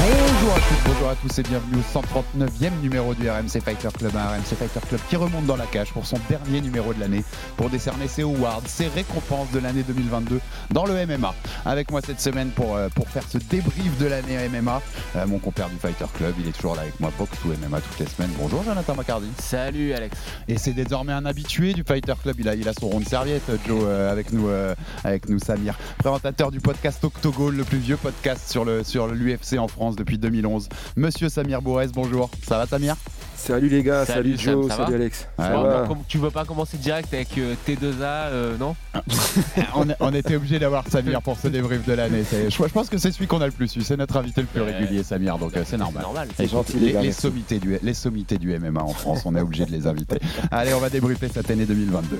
Bonjour à toutes, bonjour à tous et bienvenue au 139e numéro du RMC Fighter Club, un RMC Fighter Club qui remonte dans la cage pour son dernier numéro de l'année pour décerner ses awards, ses récompenses de l'année 2022 dans le MMA. Avec moi cette semaine pour, euh, pour faire ce débrief de l'année MMA, euh, mon compère du Fighter Club, il est toujours là avec moi, Fox ou MMA toutes les semaines. Bonjour Jonathan McCarty. Salut Alex. Et c'est désormais un habitué du Fighter Club. Il a, il a son rond de serviette, Joe, euh, avec nous, euh, avec nous, Samir, présentateur du podcast Octogol, le plus vieux podcast sur le sur l'UFC en France depuis 2011. Monsieur Samir Bourrez, bonjour. Ça va, Samir? Salut les gars, Salut, salut, Joe, Sam, salut Alex. Ouais, Ça Bon, va? donc, tu veux pas commencer direct avec euh, T2A, euh, non? On, on était obligé d'avoir Samir pour ce débrief de l'année. Je, je pense que c'est celui qu'on a le plus eu. C'est notre invité le plus Ouais. régulier, Samir. Donc euh, c'est normal. Normal. Et gentil, les, les gars, les merci. sommités du, les sommités du MMA en France, on est obligé de les inviter. Allez, on va débriefer cette année 2022.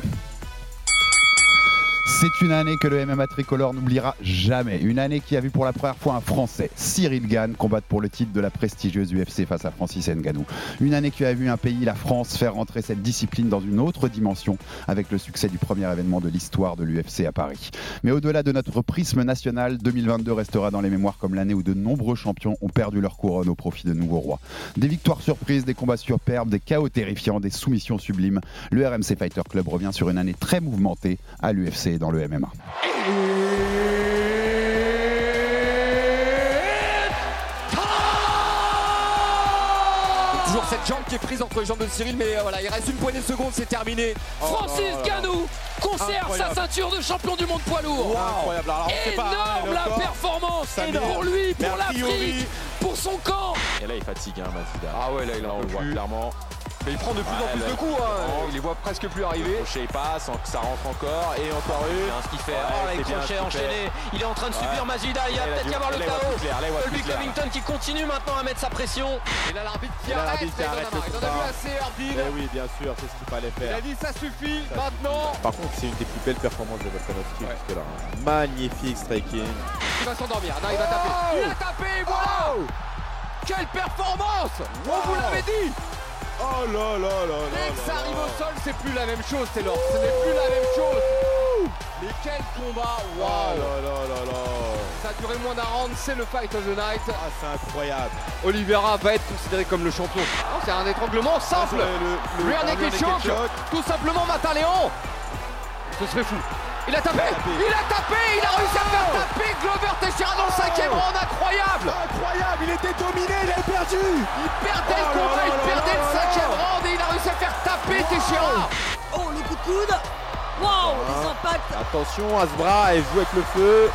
C'est une année que le MMA tricolore n'oubliera jamais. Une année qui a vu pour la première fois un Français, Cyril Gann, combattre pour le titre de la prestigieuse UFC face à Francis Ngannou. Une année qui a vu un pays, la France, faire rentrer cette discipline dans une autre dimension avec le succès du premier événement de l'histoire de l'UFC à Paris. Mais au-delà de notre prisme national, 2022 restera dans les mémoires comme l'année où de nombreux champions ont perdu leur couronne au profit de nouveaux rois. Des victoires surprises, des combats superbes, des chaos terrifiants, des soumissions sublimes. Le RMC Fighter Club revient sur une année très mouvementée à l'UFC dans le MMA. Toujours cette jambe qui est prise entre les jambes de Cyril, mais euh, voilà, il reste une poignée de secondes, c'est terminé. Francis Ganou conserve sa ceinture de champion du monde poids lourd. Incroyable. Alors, pas, hein, Énorme la corps. performance Samir. pour lui, pour l'Afrique, pour son camp. Et là, il fatigue, hein, Mazida. Ah ouais, là, il en on le peut voit plus. clairement. Mais il prend de plus en plus là, de coups, hein. il les voit presque plus arriver. Le crochet, il passe, sans que ça rentre encore. Et encore une. Bien ce qu'il fait. Ouais, oh, là, les crochets enchaînés. Il est en train de subir Ouais. Mazida. Il va Là, peut-être y avoir le là, chaos. là, Colby. Covington qui continue maintenant à mettre sa pression. Et là, l'arbitre qui là, arrête, l'arbitre qui et il en a arrête marre. le Il en a vu assez, Ardine. Eh oui, bien sûr, c'est ce qu'il fallait Il a faire. dit ça suffit, maintenant. Par contre, c'est une des plus belles performances de Volkanovski Ouais. jusque-là. Magnifique striking. Il va s'endormir. Non, il va taper. Il a tapé, voilà. Quelle performance On vous l'avait dit Oh là là là là. Dès que ça arrive au sol, c'est plus la même chose, Taylor. Ce n'est plus la même chose. Mais quel combat Oh Waouh là là là là. Ça a duré moins d'un round, c'est le fight of the night. Ah, c'est incroyable. Oliveira va être considéré comme le champion. C'est un étranglement simple. Ah, le- le- Rear naked choke. Tout simplement, Mataléon. Ce serait fou. Il a tapé. Il a tapé. Il a réussi à faire taper Glover Teixeira dans le cinquième round. Incroyable. Incroyable, il était dominé, il avait perdu. Il perdait Oh le là combat, il perdait le cinquième round et il a réussi à faire taper Teixeira. Oh, le coup de coude. Wow, les impacts. Attention, Asbra, elle joue avec le feu.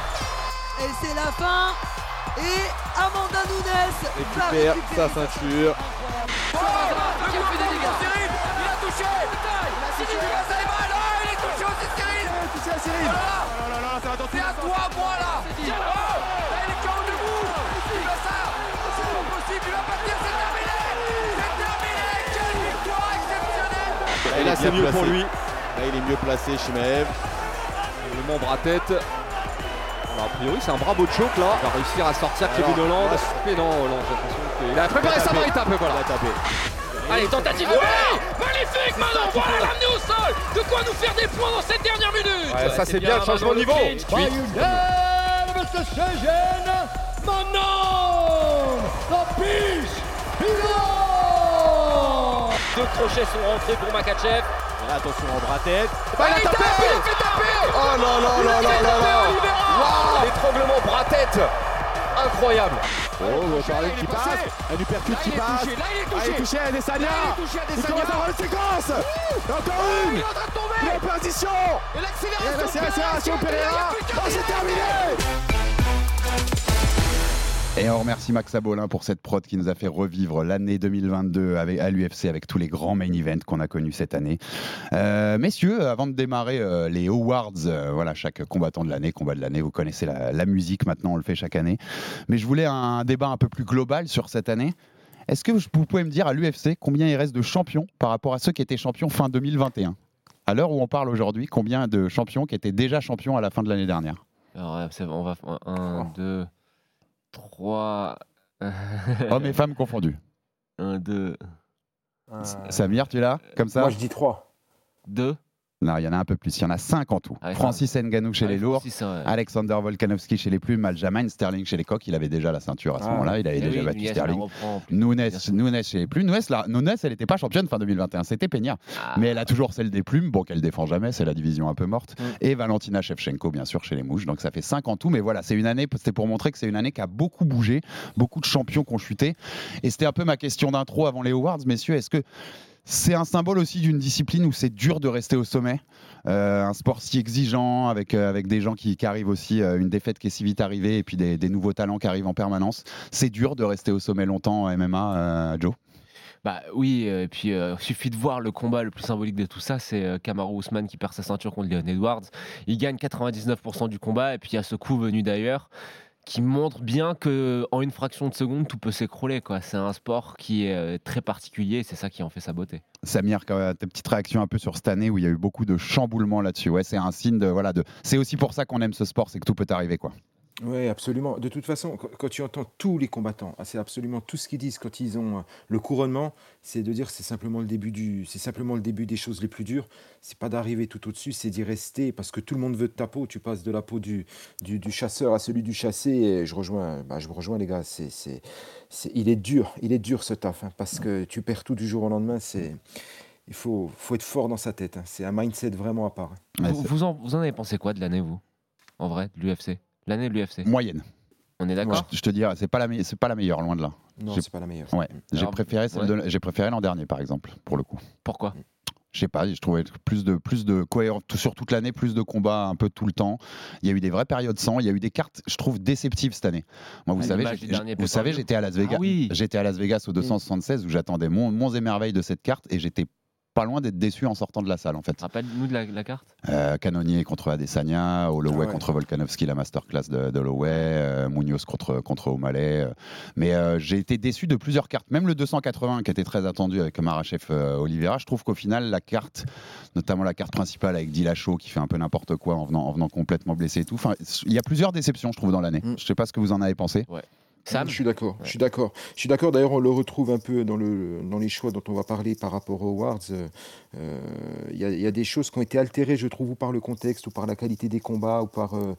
Et c'est la fin. Et Amanda Nunes va Récupère récupérer sa ceinture. Oh, il a touché. Cyril. touché à Cyril. Oh là là, c'est à toi, moi là. Oh, est KO debout. Il fait ça. C'est pas possible, il va pas tenir, c'est terminé. C'est terminé. Quelle victoire exceptionnelle. Et là, c'est mieux placé. pour lui. Là, il est mieux placé, Shimaev. Le membre à tête. Alors, a priori, c'est un bravo de choc là. Il va réussir à sortir Kevin Holland. là, Mais non, Holland, j'ai l'impression qu'il a préparé sa main, il tape, voilà. Il a tapé. Allez, tentative. Ouais Magnifique maintenant. Voilà l'amener au sol. De quoi nous faire des points dans cette dernière minute. Ouais, ça, c'est bien, le changement de niveau. Deux crochets sont rentrés pour Makachev. Et là, attention en bras tête. Bah, il a tapé, il a fait taper Oh là là Il là a là fait là taper là. Oliveira L'étranglement bras-tête Incroyable Oh, il est qui passe. Un uppercut Là, qui passe. touché, là, il est Ah, il touché. est touché à Adesanya. Il touché commence à avoir une séquence. Et encore une. Il est en train de tomber Il est en perdition. Et Et l'accélération l'accélération Pereira, Oh, c'est terminé. Et on remercie Max Abolin pour cette prod qui nous a fait revivre l'année 2022 avec, à l'UFC avec tous les grands main events qu'on a connus cette année. Euh, messieurs, avant de démarrer euh, les awards, euh, voilà, chaque combattant de l'année, combat de l'année, vous connaissez la, la musique maintenant, on le fait chaque année. Mais je voulais un débat un peu plus global sur cette année. Est-ce que vous pouvez me dire à l'UFC combien il reste de champions par rapport à ceux qui étaient champions fin 2021 À l'heure où on parle aujourd'hui, combien de champions qui étaient déjà champions à la fin de l'année dernière? Alors, on va 1, 2, 3. Hommes et femmes confondus. 1, 2, Samir, tu l'as Comme ça Moi, je dis 3. 2. Non, il y en a un peu plus. Il y en a 5 en tout. Ah Francis Nganou chez Ah, les lourds, Francis, ouais. Alexander Volkanovski chez les plumes, Aljamain Sterling chez les coqs. Il avait déjà la ceinture à ce Ah. moment-là. Il avait Eh déjà oui, battu Nunez, Sterling. Nunes, chez les plumes. Nunes, là, Nunes, elle n'était pas championne fin 2021. C'était Peña. Ah. Mais elle a toujours celle des plumes, bon, qu'elle défend jamais, c'est la division un peu morte. Mm. Et Valentina Shevchenko, bien sûr, chez les mouches. Donc ça fait 5 en tout. Mais voilà, c'est une année, c'était pour montrer que c'est une année qui a beaucoup bougé, beaucoup de champions qui ont chuté. Et c'était un peu ma question d'intro avant les awards, messieurs. Est-ce que c'est un symbole aussi d'une discipline où c'est dur de rester au sommet Euh, Un sport si exigeant, avec, euh, avec des gens qui, qui arrivent aussi, euh, une défaite qui est si vite arrivée, et puis des, nouveaux talents qui arrivent en permanence. C'est dur de rester au sommet longtemps en MMA, Joe? Bah oui, et puis euh, suffit de voir le combat le plus symbolique de tout ça, c'est euh, Kamaru Usman qui perd sa ceinture contre Leon Edwards. Il gagne 99% du combat et puis il y a ce coup venu d'ailleurs qui montre bien que en une fraction de seconde tout peut s'écrouler quoi. C'est un sport qui est euh, très particulier, c'est ça qui en fait sa beauté. Samir, quand même, tes petites réactions un peu sur cette année où il y a eu beaucoup de chamboulements là-dessus. Ouais, c'est un signe de voilà de. C'est aussi pour ça qu'on aime ce sport, c'est que tout peut arriver quoi. Oui, absolument. De toute façon, quand, quand tu entends tous les combattants, ah, c'est absolument tout ce qu'ils disent quand ils ont euh, le couronnement, c'est de dire que c'est simplement le début du, c'est simplement le début des choses les plus dures. C'est pas d'arriver tout au-dessus, c'est d'y rester parce que tout le monde veut de ta peau. Tu passes de la peau du, du, du chasseur à celui du chassé. Et je rejoins, bah, je vous rejoins les gars. C'est, c'est, c'est- il est dur, il est dur ce taf hein, parce que tu perds tout du jour au lendemain. C'est, il faut, faut être fort dans sa tête. hein. C'est un mindset vraiment à part. hein. Ouais, vous, c'est- vous en, vous en avez pensé quoi de l'année vous? En vrai, de l'UFC L'année de l'UFC Moyenne. On est d'accord Je te dirais, c'est pas la me- c'est pas la meilleure, loin de là. Non, J'ai- c'est pas la meilleure. Ouais, j'ai Alors, préféré celle de- j'ai préféré l'an dernier par exemple pour le coup. Pourquoi Je sais pas, je trouvais plus de plus de cohérence tout- sur toute l'année, plus de combats un peu tout le temps. Il y a eu des vraies périodes sans, il y a eu des cartes, je trouve déceptives cette année. Moi, vous À savez, l'image j'ai- du dernier vous savez, j'étais à Las Vegas. Ah oui. J'étais à Las Vegas au 276 où j'attendais mon monts et merveilles de cette carte et j'étais pas loin d'être déçu en sortant de la salle en fait. Rappelle-nous de la, la carte Euh, Canonier contre Adesanya, Holloway Ah ouais. contre Volkanovski, la masterclass de, de Holloway, euh, Munoz contre, contre O'Malley. euh. Mais euh, j'ai été déçu de plusieurs cartes, même le 280 qui était très attendu avec Marachev euh, Oliveira. Je trouve qu'au final, la carte, notamment la carte principale avec Dillashaw qui fait un peu n'importe quoi en venant, en venant complètement blessé et tout. Enfin, il y a plusieurs déceptions, je trouve, dans l'année. Mm. Je sais pas ce que vous en avez pensé. Sam Je suis d'accord. Ouais. Je suis d'accord. Je suis d'accord. D'ailleurs, on le retrouve un peu dans, le, dans les choix dont on va parler par rapport aux awards. Euh, euh, Il y, a- il y a des choses qui ont été altérées, je trouve, ou par le contexte, ou par la qualité des combats, ou par, euh,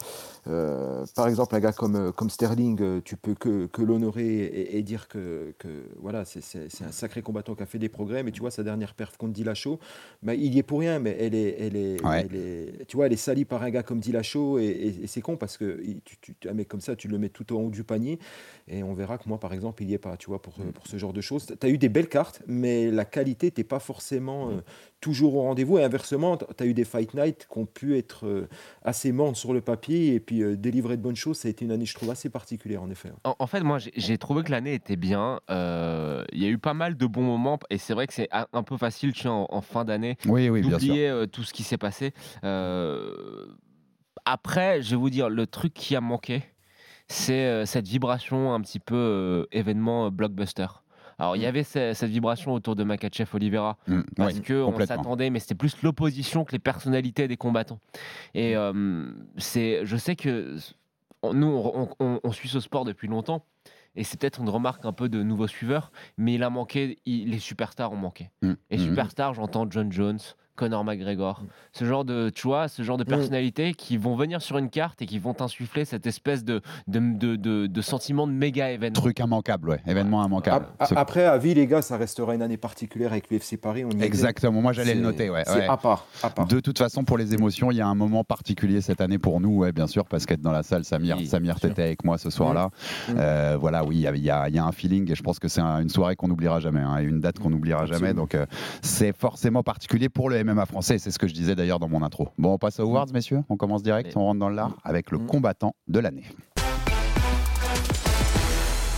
euh, par exemple, un gars comme, comme Sterling, tu peux que, que l'honorer et, et dire que, que voilà, c'est- un sacré combattant qui a fait des progrès. Mais tu vois, sa dernière perf contre Dillashaw, bah, il y est pour rien, mais elle est, elle est, Ouais. elle est- tu vois, elle est salie par un gars comme Dillashaw, et, et- et c'est con parce que tu, tu, un mec comme ça, tu le mets tout en haut du panier. Et on verra que moi, par exemple, il n'y est pas, tu vois, pour, Mm. pour ce genre de choses. Tu as eu des belles cartes, mais la qualité n'était pas forcément Mm. euh, toujours au rendez-vous. Et inversement, tu as eu des Fight Night qui ont pu être euh, assez mornes sur le papier et puis euh, délivrer de bonnes choses. Ça a été une année, je trouve, assez particulière, en effet. En, en fait, moi, j'ai- trouvé que l'année était bien. Euh, Il y a eu pas mal de bons moments, et c'est vrai que c'est un peu facile, tu sais, en, en fin d'année, Oui, oui, d'oublier euh, tout ce qui s'est passé. Euh, après, je vais vous dire, le truc qui a manqué, c'est euh, cette vibration un petit peu euh, événement euh, blockbuster. Alors, il y avait ce- cette vibration autour de Makachev Oliveira, Mm, parce ouais, que on s'attendait, mais c'était plus l'opposition que les personnalités des combattants. Et euh, c'est, je sais que nous, on, on- on suit ce sport depuis longtemps, et c'est peut-être une remarque un peu de nouveaux suiveurs, mais il a manqué, il- les superstars ont manqué. Mm, Et mm, superstars, j'entends John Jones, Conor McGregor, ce genre de, tu vois, ce genre de personnalités qui vont venir sur une carte et qui vont t'insuffler cette espèce de, de, de, de- de sentiment de méga événement. Truc immanquable, ouais. Événement immanquable. Après, à vie, les gars, ça restera une année particulière avec l'UFC Paris. On y était. Exactement, moi j'allais le noter, ouais. C'est ouais. à part. À part. De toute façon, pour les émotions, il y a un moment particulier cette année pour nous, ouais, bien sûr, parce qu'être dans la salle, Samir, Oui, Samir, t'étais avec moi ce soir-là. Mmh. Euh, voilà, oui, il y a- y, y un feeling et je pense que c'est un- une soirée qu'on n'oubliera jamais, hein, et une date qu'on n'oubliera jamais. Donc, euh, c'est forcément particulier pour le MMA français. C'est ce que je disais d'ailleurs dans mon intro. Bon, on passe aux awards, messieurs. On commence direct, on rentre dans l'art avec le Mmh. combattant de l'année.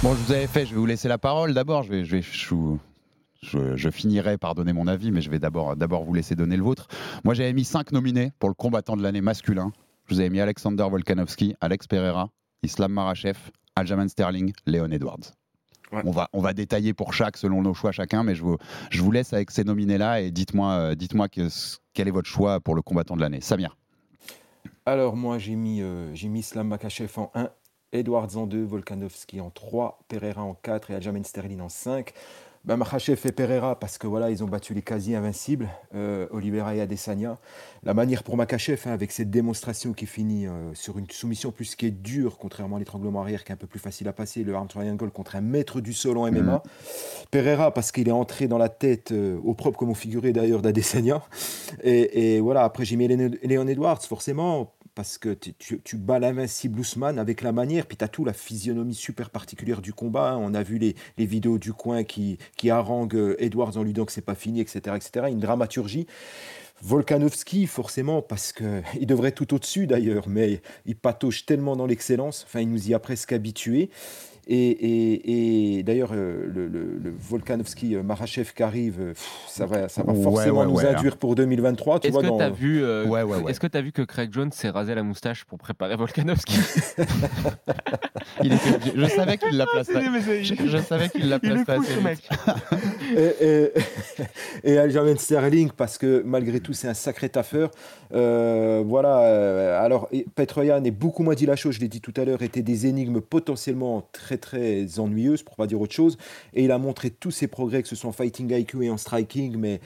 Bon, je vous avais fait, je vais vous laisser la parole d'abord. Je, vais, je, vais, je, je, je finirai par donner mon avis, mais je vais d'abord d'abord vous laisser donner le vôtre. Moi, j'avais mis cinq nominés pour le combattant de l'année masculin. Je vous avais mis Alexander Volkanovski, Alex Pereira, Islam Marachev, Aljamain Sterling, Léon Edwards. Ouais. On, va, on va détailler pour chaque selon nos choix chacun, mais je vous, je vous laisse avec ces nominés-là et dites-moi euh, dites-moi que, quel est votre choix pour le combattant de l'année. Samir. Alors moi j'ai mis, euh, j'ai mis Islam Makachev en 1, Edwards en 2, Volkanovski en 3, Pereira en 4 et Aljamain Sterling en 5. Ben, Makhachev et Pereira parce que voilà ils ont battu les quasi invincibles, euh, Oliveira et Adesanya. La manière pour Makachev hein, avec cette démonstration qui finit euh, sur une soumission plus qui est dure, contrairement à l'étranglement arrière qui est un peu plus facile à passer, le arm triangle contre un maître du sol en MMA. Pereira parce qu'il est entré dans la tête euh, au propre comme au figuré d'ailleurs d'Adesanya. Et, et voilà après j'ai mis Léon Edwards forcément parce que tu, bats l'invincible Ousmane avec la manière, puis tu as tout la physionomie super particulière du combat. hein. On a vu les, vidéos du coin qui, qui haranguent euh, Edwards en lui disant que c'est pas fini, etc., etc. Une dramaturgie. Volkanovski, forcément, parce qu'il devrait être tout au-dessus d'ailleurs, mais il patauge tellement dans l'excellence, enfin, il nous y a presque habitués. Et, et- et d'ailleurs, euh, le, le- le Volkanovski euh, Marachev qui arrive, euh, pff, ça va, ça va forcément ouais, nous ouais, hein. induire pour 2023. Tu Est-ce que dans- tu as vu, euh, Ouais, ouais, ouais. est-ce que t'as vu que Craig Jones s'est rasé la moustache pour préparer Volkanovski Il était obligé- je savais qu'il la placerait. c'est- Je, je savais qu'il la est placerait. et, et, et Aljamain Sterling parce que malgré tout c'est un sacré taffeur. Euh, voilà. euh, alors et Petroyan est beaucoup moins dit la chose. Je l'ai dit tout à l'heure, étaient des énigmes potentiellement très très ennuyeuses pour pas dire autre chose. Et il a montré tous ses progrès que ce soit en fighting IQ et en striking, mais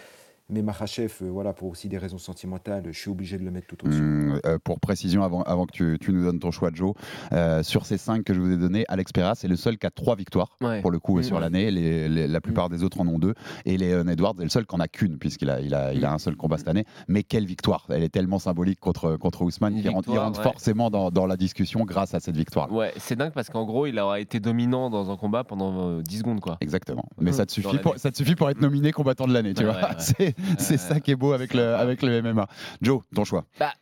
mais Makhachev, euh, voilà, pour aussi des raisons sentimentales, je suis obligé de le mettre tout au-dessus. Hum, euh, pour précision, avant, avant que tu, tu nous donnes ton choix, Joe, euh, sur ces cinq que je vous ai donnés, Alex Pereira, c'est le seul qui a trois victoires Ouais. pour le coup Mmh. sur l'année. Les- les- la plupart des autres en ont deux. Et Léon Edwards est le seul qui en a qu'une, puisqu'il a, il a, il a un seul combat cette année. Mais quelle victoire Elle est tellement symbolique contre, contre Ousmane qu'il rentre, il victoire, rentre ouais. forcément dans, dans la discussion grâce à cette victoire. Ouais, c'est dingue parce qu'en gros, il aura été dominant dans un combat pendant euh, 10 secondes, quoi. Exactement. Mais Mmh. ça te, suffit pour, ça te suffit pour être nominé combattant de l'année, tu Ouais, vois. ouais, ouais. C'est ça qui est beau avec le, avec le MMA. Joe, ton choix. Bah,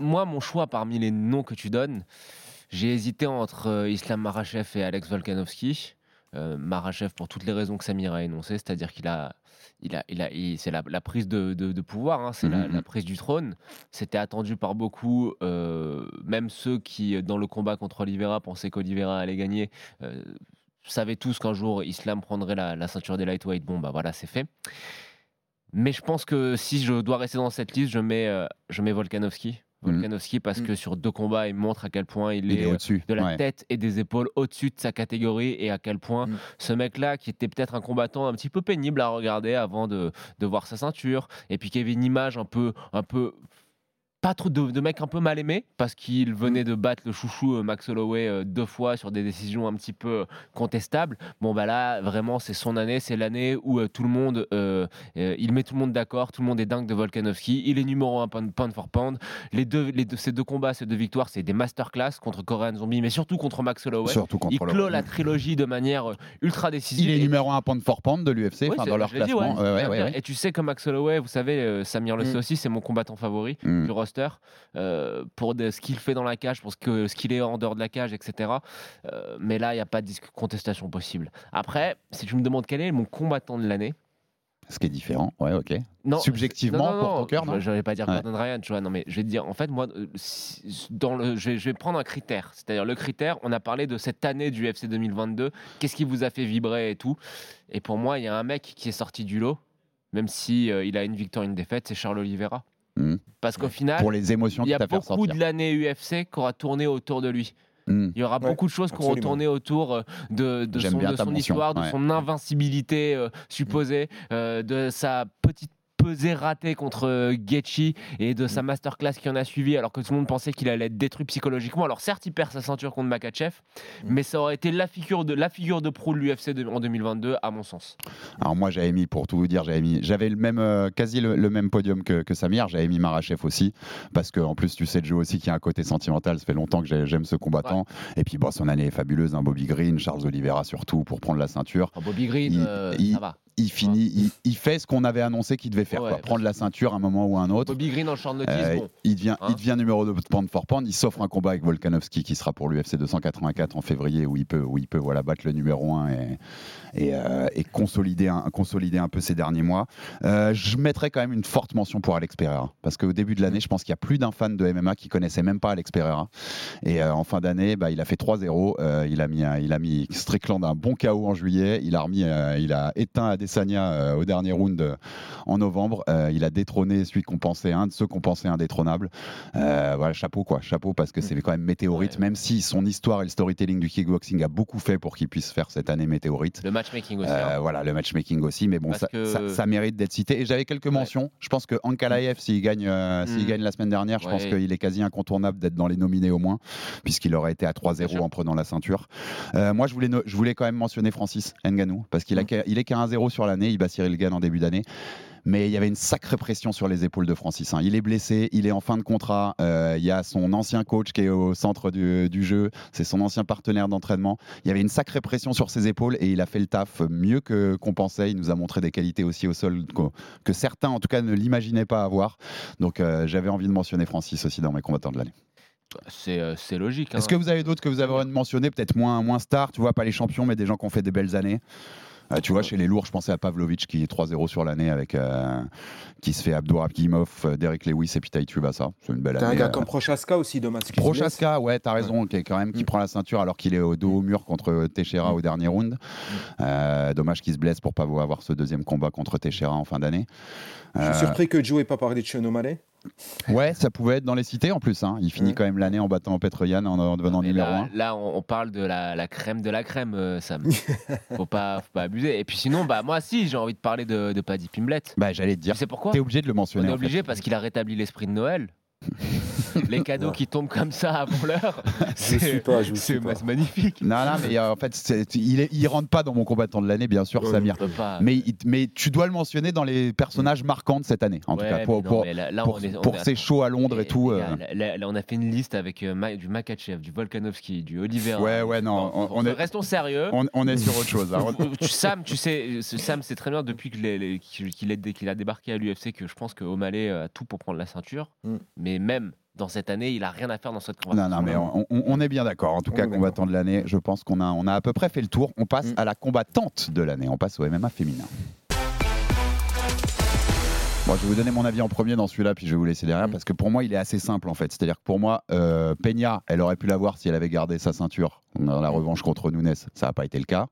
moi, mon choix parmi les noms que tu donnes, j'ai hésité entre euh, Islam Marachev et Alex Volkanovski. Euh, Marachev pour toutes les raisons que Samir a énoncées, c'est-à-dire qu'il a, il a, il a, c'est la, la prise de, de- de pouvoir, hein, c'est la, Mhm. la prise du trône. C'était attendu par beaucoup, euh, même ceux qui, dans le combat contre Oliveira, pensaient qu'Oliveira allait gagner. euh, savaient tous qu'un jour Islam prendrait la, la ceinture des lightweight. Bon, bah voilà, c'est fait. Mais je pense que si je dois rester dans cette liste, je mets, euh, je mets Volkanovski. Mhm. Volkanovski parce que sur deux combats, il montre à quel point il, Il est, est au-dessus. de la ouais. tête et des épaules au-dessus de sa catégorie et à quel point Mm. ce mec-là, qui était peut-être un combattant un petit peu pénible à regarder avant de, de voir sa ceinture, et puis qui avait une image un peu, un peu pas trop de, de mec un peu mal aimé parce qu'il venait de battre le chouchou euh, Max Holloway euh, deux fois sur des décisions un petit peu euh, contestables. Bon bah là vraiment c'est son année, c'est l'année où tout le monde, euh, il met tout le monde d'accord, tout le monde est dingue de Volkanovski. Il est numéro un pound, pound for pound. Les deux, les deux, ces deux combats, ces deux victoires, c'est des masterclass contre Korean Zombie, mais surtout contre Max Holloway. Surtout contre il clôt la trilogie de manière ultra décisive. Il est Et- numéro 1 pound for pound de l'UFC, dans leur dit, classement. ouais. Ouais, ouais. Et tu sais que Max Holloway, vous savez, Samir le sait Mm. aussi, c'est mon combattant favori Mm. du roster. Euh, pour de- ce qu'il fait dans la cage, pour ce qu'il est en dehors de la cage, etc. Euh, mais là, il n'y a pas de contestation possible. Après, si tu me demandes quel est mon combattant de l'année, Ce qui est différent, ouais, ok. non, Subjectivement, non, non, pour ton cœur, non? Je vais pas dire Ouais. Gordon Ryan, tu vois. Non, mais je vais te dire, en fait, moi, euh, dans le, je, vais, je vais prendre un critère. C'est-à-dire le critère. On a parlé de cette année du UFC 2022. Qu'est-ce qui vous a fait vibrer et tout. Et pour moi, il y a un mec qui est sorti du lot, même si euh, il a une victoire, une défaite, c'est Charles Oliveira. Mhm. Parce qu'au final, Pour les émotions il y a beaucoup ressortir. de l'année UFC qui aura tourné autour de lui. Mhm. Il y aura Ouais, beaucoup de choses qui auront tourné autour euh, de, son, de histoire, de son invincibilité euh, supposée, euh, de sa petite pesée ratée contre euh, Gaethje et de sa masterclass qui en a suivi alors que tout le monde pensait qu'il allait être détruit psychologiquement. Alors certes, il perd sa ceinture contre Makachev, mais ça aurait été la figure de, la figure de pro de l'UFC en 2022 à mon sens. Alors moi j'avais mis, pour tout vous dire, j'avais mis, j'avais le même, euh, quasi le, le même podium que, que Samir, j'avais mis Marachev aussi, parce que en plus tu sais jeu aussi qu'il y a un côté sentimental, ça fait longtemps que j'ai- j'aime ce combattant, et puis bon, son année est fabuleuse, hein, Bobby Green, Charles Oliveira surtout pour prendre la ceinture. Enfin, Bobby Green, Il- euh, il- ça va. Il finit, il, il fait ce qu'on avait annoncé qu'il devait faire, Ouais, quoi. prendre la ceinture à un moment ou à un autre. Bobby Green en short notice, Euh, bon. il, devient, Hein il devient numéro 2 pound for pound. Il s'offre un combat avec Volkanovski qui sera pour l'UFC 284 en février où il peut, où il peut voilà, battre le numéro 1 et, et, euh, et consolider, un, consolider un peu ces derniers mois. Euh, je mettrais quand même une forte mention pour Alex Pereira parce qu'au début de l'année, je pense qu'il y a plus d'un fan de MMA qui connaissait même pas Alex Pereira. Et euh, en fin d'année, bah, il a fait 3-0. Euh, il, a mis, il a mis Strickland un bon KO en juillet. Il a, remis, il a éteint Adesanya euh, au dernier round euh, en novembre. Euh, il a détrôné celui qu'on pensait, un de ceux qu'on pensait indétrônable. Voilà, chapeau quoi, chapeau parce que c'est quand même météorite, même si son histoire et le storytelling du kickboxing a beaucoup fait pour qu'il puisse faire cette année météorite. Le matchmaking aussi. Hein. voilà, le matchmaking aussi, mais bon, ça, que- ça- ça mérite d'être cité. Et j'avais quelques mentions. Je pense que Ankalaev, s'il gagne, euh, s'il Mm. gagne la semaine dernière, je pense qu'il est quasi incontournable d'être dans les nominés au moins, puisqu'il aurait été à 3-0 en prenant la ceinture. Euh, moi, je voulais, je voulais quand même mentionner Francis Ngannou, parce qu'il a il est qu'à 1-0 sur l'année, il bat Cyril Gann en début d'année. Mais il y avait une sacrée pression sur les épaules de Francis. hein. Il est blessé, il est en fin de contrat. euh, il y a son ancien coach qui est au centre du, du jeu. C'est son ancien partenaire d'entraînement. Il y avait une sacrée pression sur ses épaules et il a fait le taf mieux que qu'on pensait. Il nous a montré des qualités aussi au sol que certains, en tout cas, ne l'imaginaient pas avoir. Donc euh, j'avais envie de mentionner Francis aussi dans mes combattants de l'année. C'est euh, logique. hein. Est-ce que vous avez d'autres que vous avez envie de mentionner? Peut-être moins, moins stars, tu vois, pas les champions, mais des gens qui ont fait des belles années Euh, tu vois, chez les lourds, je pensais à Pavlovic qui est 3-0 sur l'année avec euh, qui se fait Abdourabimov, euh, Derek Lewis et puis Tai Tuivasa. C'est une belle T'as un année. gars euh. comme Prochaska aussi, blesse. Prochaska, ouais, t'as raison, qui est quand même qui prend la ceinture alors qu'il est au dos au mur contre Teixeira au dernier round. Euh, dommage qu'il se blesse pour pas avoir ce deuxième combat contre Teixeira en fin d'année. Je suis Euh, surpris que Joe ait pas parlé de Sean O'Malley. Ouais, ça pouvait être dans les cités en plus. hein. Il finit quand même l'année en battant Petroyan en, en devenant Mais numéro là, 1. là, on, on parle de la, la crème de la crème, euh, Sam. faut pas, faut pas abuser. Et puis sinon, bah moi, si, j'ai envie de parler de, de Paddy Pimblet. Bah, j'allais te dire. Tu sais pourquoi? T'es obligé de le mentionner. On est fait. obligé parce qu'il a rétabli l'esprit de Noël. Les cadeaux qui tombent comme ça avant l'heure, c'est magnifique. Non, non, mais euh, en fait, il, est, il rentre pas dans mon combattant de l'année, bien sûr, Ouais, Samir. On. Mais, il- mais tu dois le mentionner dans les personnages marquants de cette année, en Ouais, tout cas, pour, non, pour, mais là- là, pour, on est- on pour est- ces shows à Londres et, Et, tout. euh. là, là, on a fait une liste avec euh, Ma- du Makachev, du Volkanovski, du Oliveira. Ouais, ouais, non, on- on est- restons sérieux. on, on est sur autre chose. hein. Sam, tu sais, Sam, c'est très bien depuis qu'il a débarqué à l'UFC que je pense que O'Malley a tout pour prendre la ceinture. Mm. Mais même dans cette année, il a rien à faire dans cette Non, conversation. non, mais on, on- on est bien d'accord. En tout On cas, combattant de l'année, je pense qu'on a, on a à peu près fait le tour. On passe Mm. à la combattante de l'année. On passe au MMA féminin. Bon, je vais vous donner mon avis en premier dans celui-là, puis je vais vous laisser derrière, Mm. parce que pour moi, il est assez simple en fait. C'est-à-dire que pour moi, euh, Peña, elle aurait pu l'avoir si elle avait gardé sa ceinture dans la revanche contre Nunes. Ça n'a pas été le cas.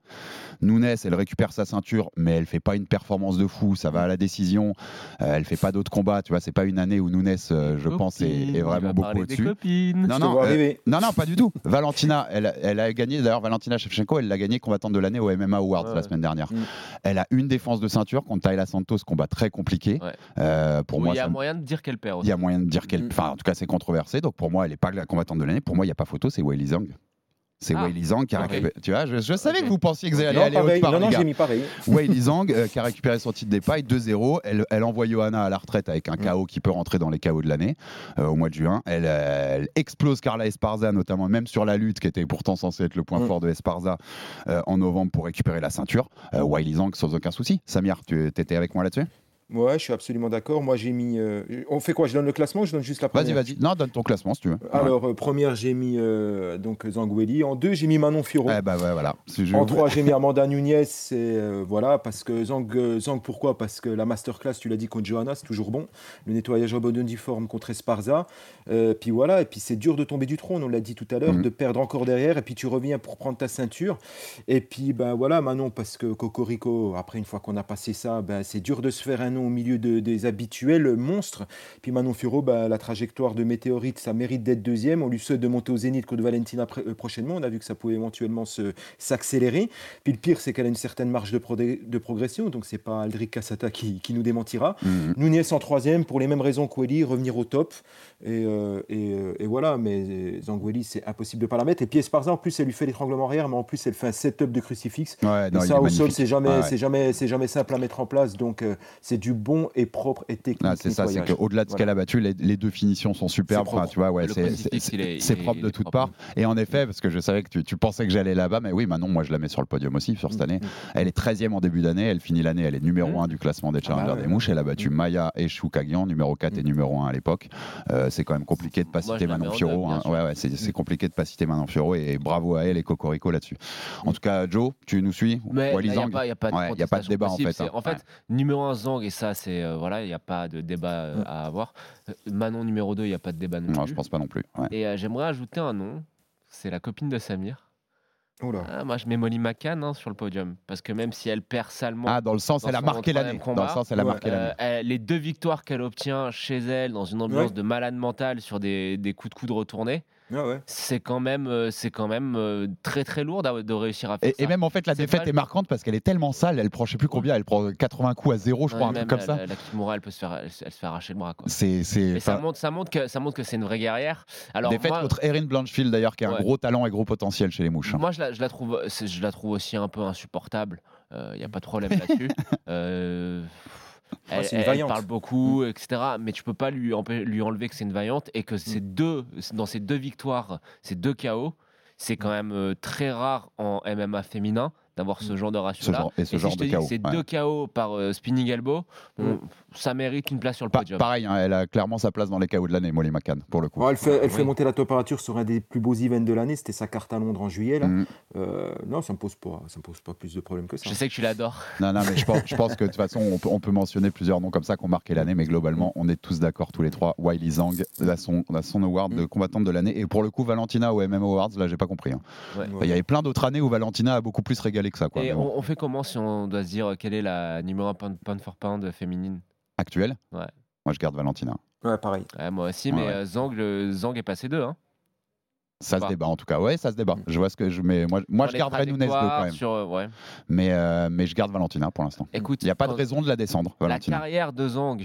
Nunes, elle récupère sa ceinture, mais elle fait pas une performance de fou. Ça va à la décision. Euh, elle fait pas d'autres combats. Tu vois, c'est pas une année où Nunes, euh, je pense, est, vraiment beaucoup au-dessus. Non, non, euh, non, non, pas du tout. Valentina, elle, elle a gagné, d'ailleurs, Valentina Shevchenko, elle l'a gagné combattante de l'année au MMA Awards Ouais. la semaine dernière. Mm. Elle a une défense de ceinture contre Tayla Santos, combat très compliqué. Ouais. Euh, pour Où moi, il y a ça- moyen de dire qu'elle perd il aussi. y a moyen de dire qu'elle. Mm. Enfin, en tout cas, c'est controversé. Donc pour moi, elle n'est pas la combattante de l'année. Pour moi, il n'y a pas photo, c'est Weili Zhang. C'est Ah. Weili Zhang qui a récupéré. Tu vois, je, je savais que vous pensiez que vous alliez Non, aller pareil. autre part, non, j'ai mis pareil. Weili Zhang euh, qui a récupéré son titre des pailles 2-0. Elle, elle envoie Johanna à la retraite avec un KO qui peut rentrer dans les KO de l'année euh, au mois de juin. Elle, euh, elle explose Carla Esparza, notamment même sur la lutte qui était pourtant censée être le point Mm. fort de Esparza euh, en novembre pour récupérer la ceinture. Euh, Weili Zhang sans aucun souci. Samir, tu étais avec moi là-dessus? Ouais, je suis absolument d'accord. Moi, j'ai mis. euh, On fait quoi? Je donne le classement ou je donne juste la première? Vas-y, vas-y. Non, donne ton classement si tu veux. Alors, euh, première, j'ai mis euh, donc Zangueli. En deux, j'ai mis Manon Firo. Eh ben ouais, voilà. En 3, j'ai mis Amanda Nunez. Et, euh, voilà, parce que Zang, Zang, pourquoi? Parce que la masterclass, tu l'as dit, contre Johanna, c'est toujours bon. Le nettoyage bon uniforme contre Esparza. Puis voilà, et puis c'est dur de tomber du trône, on l'a dit tout à l'heure, Mhm. de perdre encore derrière, et puis tu reviens pour prendre ta ceinture. Et puis, ben voilà, Manon, parce que Cocorico, après, une fois qu'on a passé ça, ben, c'est dur de se faire un au milieu de- des habituels monstres. Puis Manon Furo, ben, la trajectoire de Météorite, ça mérite d'être deuxième. On lui souhaite de monter au Zénith contre Valentina euh, prochainement. On a vu que ça pouvait éventuellement s'accélérer. Puis le pire, c'est qu'elle a une certaine marge de, progr- de progression, donc c'est pas Aldric Cassata qui, qui nous démentira. Mhm. Nunez en troisième, pour les mêmes raisons qu'Oueli, revenir au top. Et, euh, et, euh, et voilà, mais Zangueli, c'est impossible de pas la mettre. Et puis Esparza, en plus, elle lui fait l'étranglement arrière, mais en plus, elle fait un setup de crucifix. Ouais, non, et ça, au sol, c'est jamais, Ouais, ouais. jamais, jamais simple à mettre en place. Donc, euh, c'est du bon et propre et technique. Ah, c'est ça, c'est qu'au-delà de ce Voilà. qu'elle a battu, les, les deux finitions sont superbes. C'est propre. Enfin, tu vois, ouais, c'est propre de toutes parts. Et en effet, parce que je savais que tu, tu pensais que j'allais là-bas, mais oui, maintenant, moi, je la mets sur le podium aussi sur cette année. Elle est 13e en début d'année, elle finit l'année, elle est numéro 1 du classement des Challengers bah ouais. des Mouches. Elle a battu Maya et Choukagian, numéro 4 et numéro 1 à l'époque. Euh, c'est quand même compliqué de pas citer Manon Fiorot. hein. Ouais, ouais, c'est compliqué de pas citer Manon Fiorot et bravo à elle et Cocorico là-dessus. En tout cas, Joe, tu nous suis? Il n'y a, pas- a de, Ouais, y a pas de contestation débat en fait. Hein. En fait, Ouais. numéro 1 Zang, et ça, c'est euh, voilà, il n'y a pas de débat euh, à avoir. Euh, Manon numéro 2, il n'y a pas de débat non, Non, plus. je pense pas non plus. ouais. Et euh, j'aimerais ajouter un nom. C'est la copine de Samir. Oula. Ah, moi, je mets Molly McCann hein, sur le podium. Parce que même si elle perd salement. Ah, dans le sens, dans elle a marqué l'année. Dans le sens, elle a Ouais. marqué euh, l'année. elle- les deux victoires qu'elle obtient chez elle dans une ambiance Ouais. de malade mentale sur des, des coups de coude retournés, Ah ouais. c'est quand même, euh, c'est quand même euh, très très lourd de réussir à faire Et, ça. et même en fait, la défaite pas- est marquante parce qu'elle est tellement sale. Elle prend, je sais plus combien, elle prend 80 coups à zéro, je Ouais, crois, un truc comme la, ça. La, la Kimura, elle peut se faire, elle, se elle se fait arracher le bras. Quoi. C'est, c'est, Et ça montre, ça montre que, ça montre que c'est une vraie guerrière. Alors défaite moi, contre Erin Blanchfield d'ailleurs, qui a un gros talent et gros potentiel chez les mouches. hein. moi je, la, je la trouve, je la trouve aussi un peu insupportable. Il n'y a pas de problème là-dessus. Euh, elle, une parle beaucoup, etc. Mais tu peux pas lui, lui enlever que c'est une vaillante et que Mm. ces deux, dans ces deux victoires, ces deux KO, c'est quand même euh, très rare en MMA féminin d'avoir ce genre de Mm. Ce ratio-là. genre, et ce Et si genre je te de dis c'est ouais. deux KO par euh, spinning elbow, bon, Mm. Ça mérite une place sur le Pa- podium. pareil, hein, elle a clairement sa place dans les KO de l'année, Molly McCann, pour le coup. Ouais, elle fait, elle fait Oui. monter la température sur un des plus beaux events de l'année. C'était sa carte à Londres en juillet. Là. Mhm. Euh, non, ça me pose pas, ça me pose pas plus de problèmes que ça. Je sais que tu l'adores. Non, non, mais je pense, je pense que de toute façon, on peut, on peut mentionner plusieurs noms comme ça qui ont marqué l'année, mais globalement, on est tous d'accord tous les trois. Wiley Zhang a son, a son award de combattante de l'année. Et pour le coup, Valentina au MM Awards, là, j'ai pas compris. hein. Ouais. Il y avait plein d'autres années où Valentina a beaucoup plus régalé que ça. Quoi. Et bon. on, on fait comment si on doit se dire euh, quelle est la numéro 1 pound, pound for pound féminine? Actuel Ouais. Moi, je garde Valentina. Ouais, pareil. Ouais, Moi aussi, mais ouais. euh, Zhang, le- Zhang est passé deux. Hein. Ça se débat en tout cas. Ouais, ça se débat. Je vois ce que je mets. Moi, moi Sur je les garderais Nunes 2 quand trajectoires, même. Sur, euh, ouais. Mais, euh, mais je garde Valentina pour l'instant. Écoute, Il n'y a pas de raison de la descendre, La Valentina. carrière de Zhang,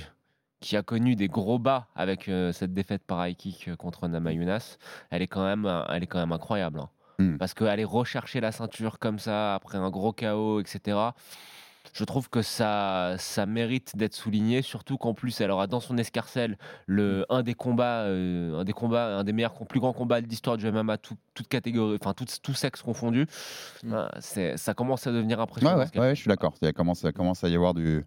qui a connu des gros bas avec euh, cette défaite par high kick euh, contre Namayunas, elle est quand même, euh, elle est quand même incroyable. hein. Hmm. Parce qu'aller rechercher la ceinture comme ça après un gros KO, etc. Je trouve que ça, ça mérite d'être souligné, surtout qu'en plus elle aura dans son escarcelle le un des combats, euh, un des combats, un des meilleurs, plus grands combats de l'histoire du MMA, tout, toute catégorie, enfin tout, tout sexe confondu. Ah, c'est- ça commence à devenir impressionnant. ouais, je suis d'accord. Il commence, ça commence à y avoir du,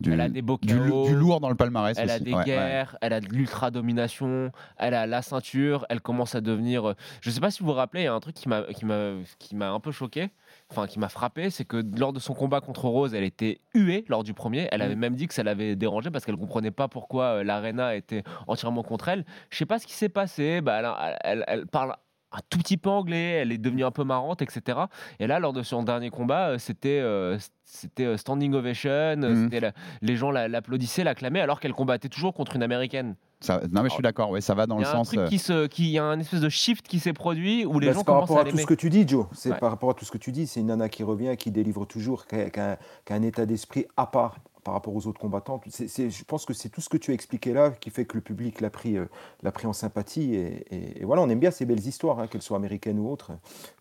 du, Elle a des beaux du, KO. du lourd dans le palmarès Elle a des Ouais, ouais. guerres, elle a de l'ultra-domination, elle a la ceinture, elle commence à devenir. euh, Je sais pas si vous vous rappelez, il y a un truc qui m'a qui m'a qui m'a un peu choqué, enfin qui m'a frappé, c'est que lors de son combat contre Rose, elle était huée lors du premier. Elle avait même dit que ça l'avait dérangé parce qu'elle comprenait pas pourquoi euh, l'arena était entièrement contre elle. Je sais pas ce qui s'est passé. Bah, elle, elle- elle parle un tout petit peu anglais, elle est devenue un peu marrante, etc. Et là, lors de son dernier combat, euh, c'était euh, c'était standing ovation, la- les gens la- l'applaudissaient, l'acclamaient, alors qu'elle combattait toujours contre une américaine. Ça- non, mais je suis d'accord. Ouais, ça va dans le sens. euh, qui il y a un espèce de shift qui s'est produit où les Bah, gens c'est par commencent rapport à à tout ce que tu dis, Joe. C'est Ouais. par rapport à tout ce que tu dis. C'est une nana qui revient, qui délivre toujours, qui a, qui a- qui a un état d'esprit à part par rapport aux autres combattants. Je pense que c'est tout ce que tu as expliqué là qui fait que le public l'a pris, euh, l'a pris en sympathie. Et, et- et voilà, on aime bien ces belles histoires, hein, qu'elles soient américaines ou autres.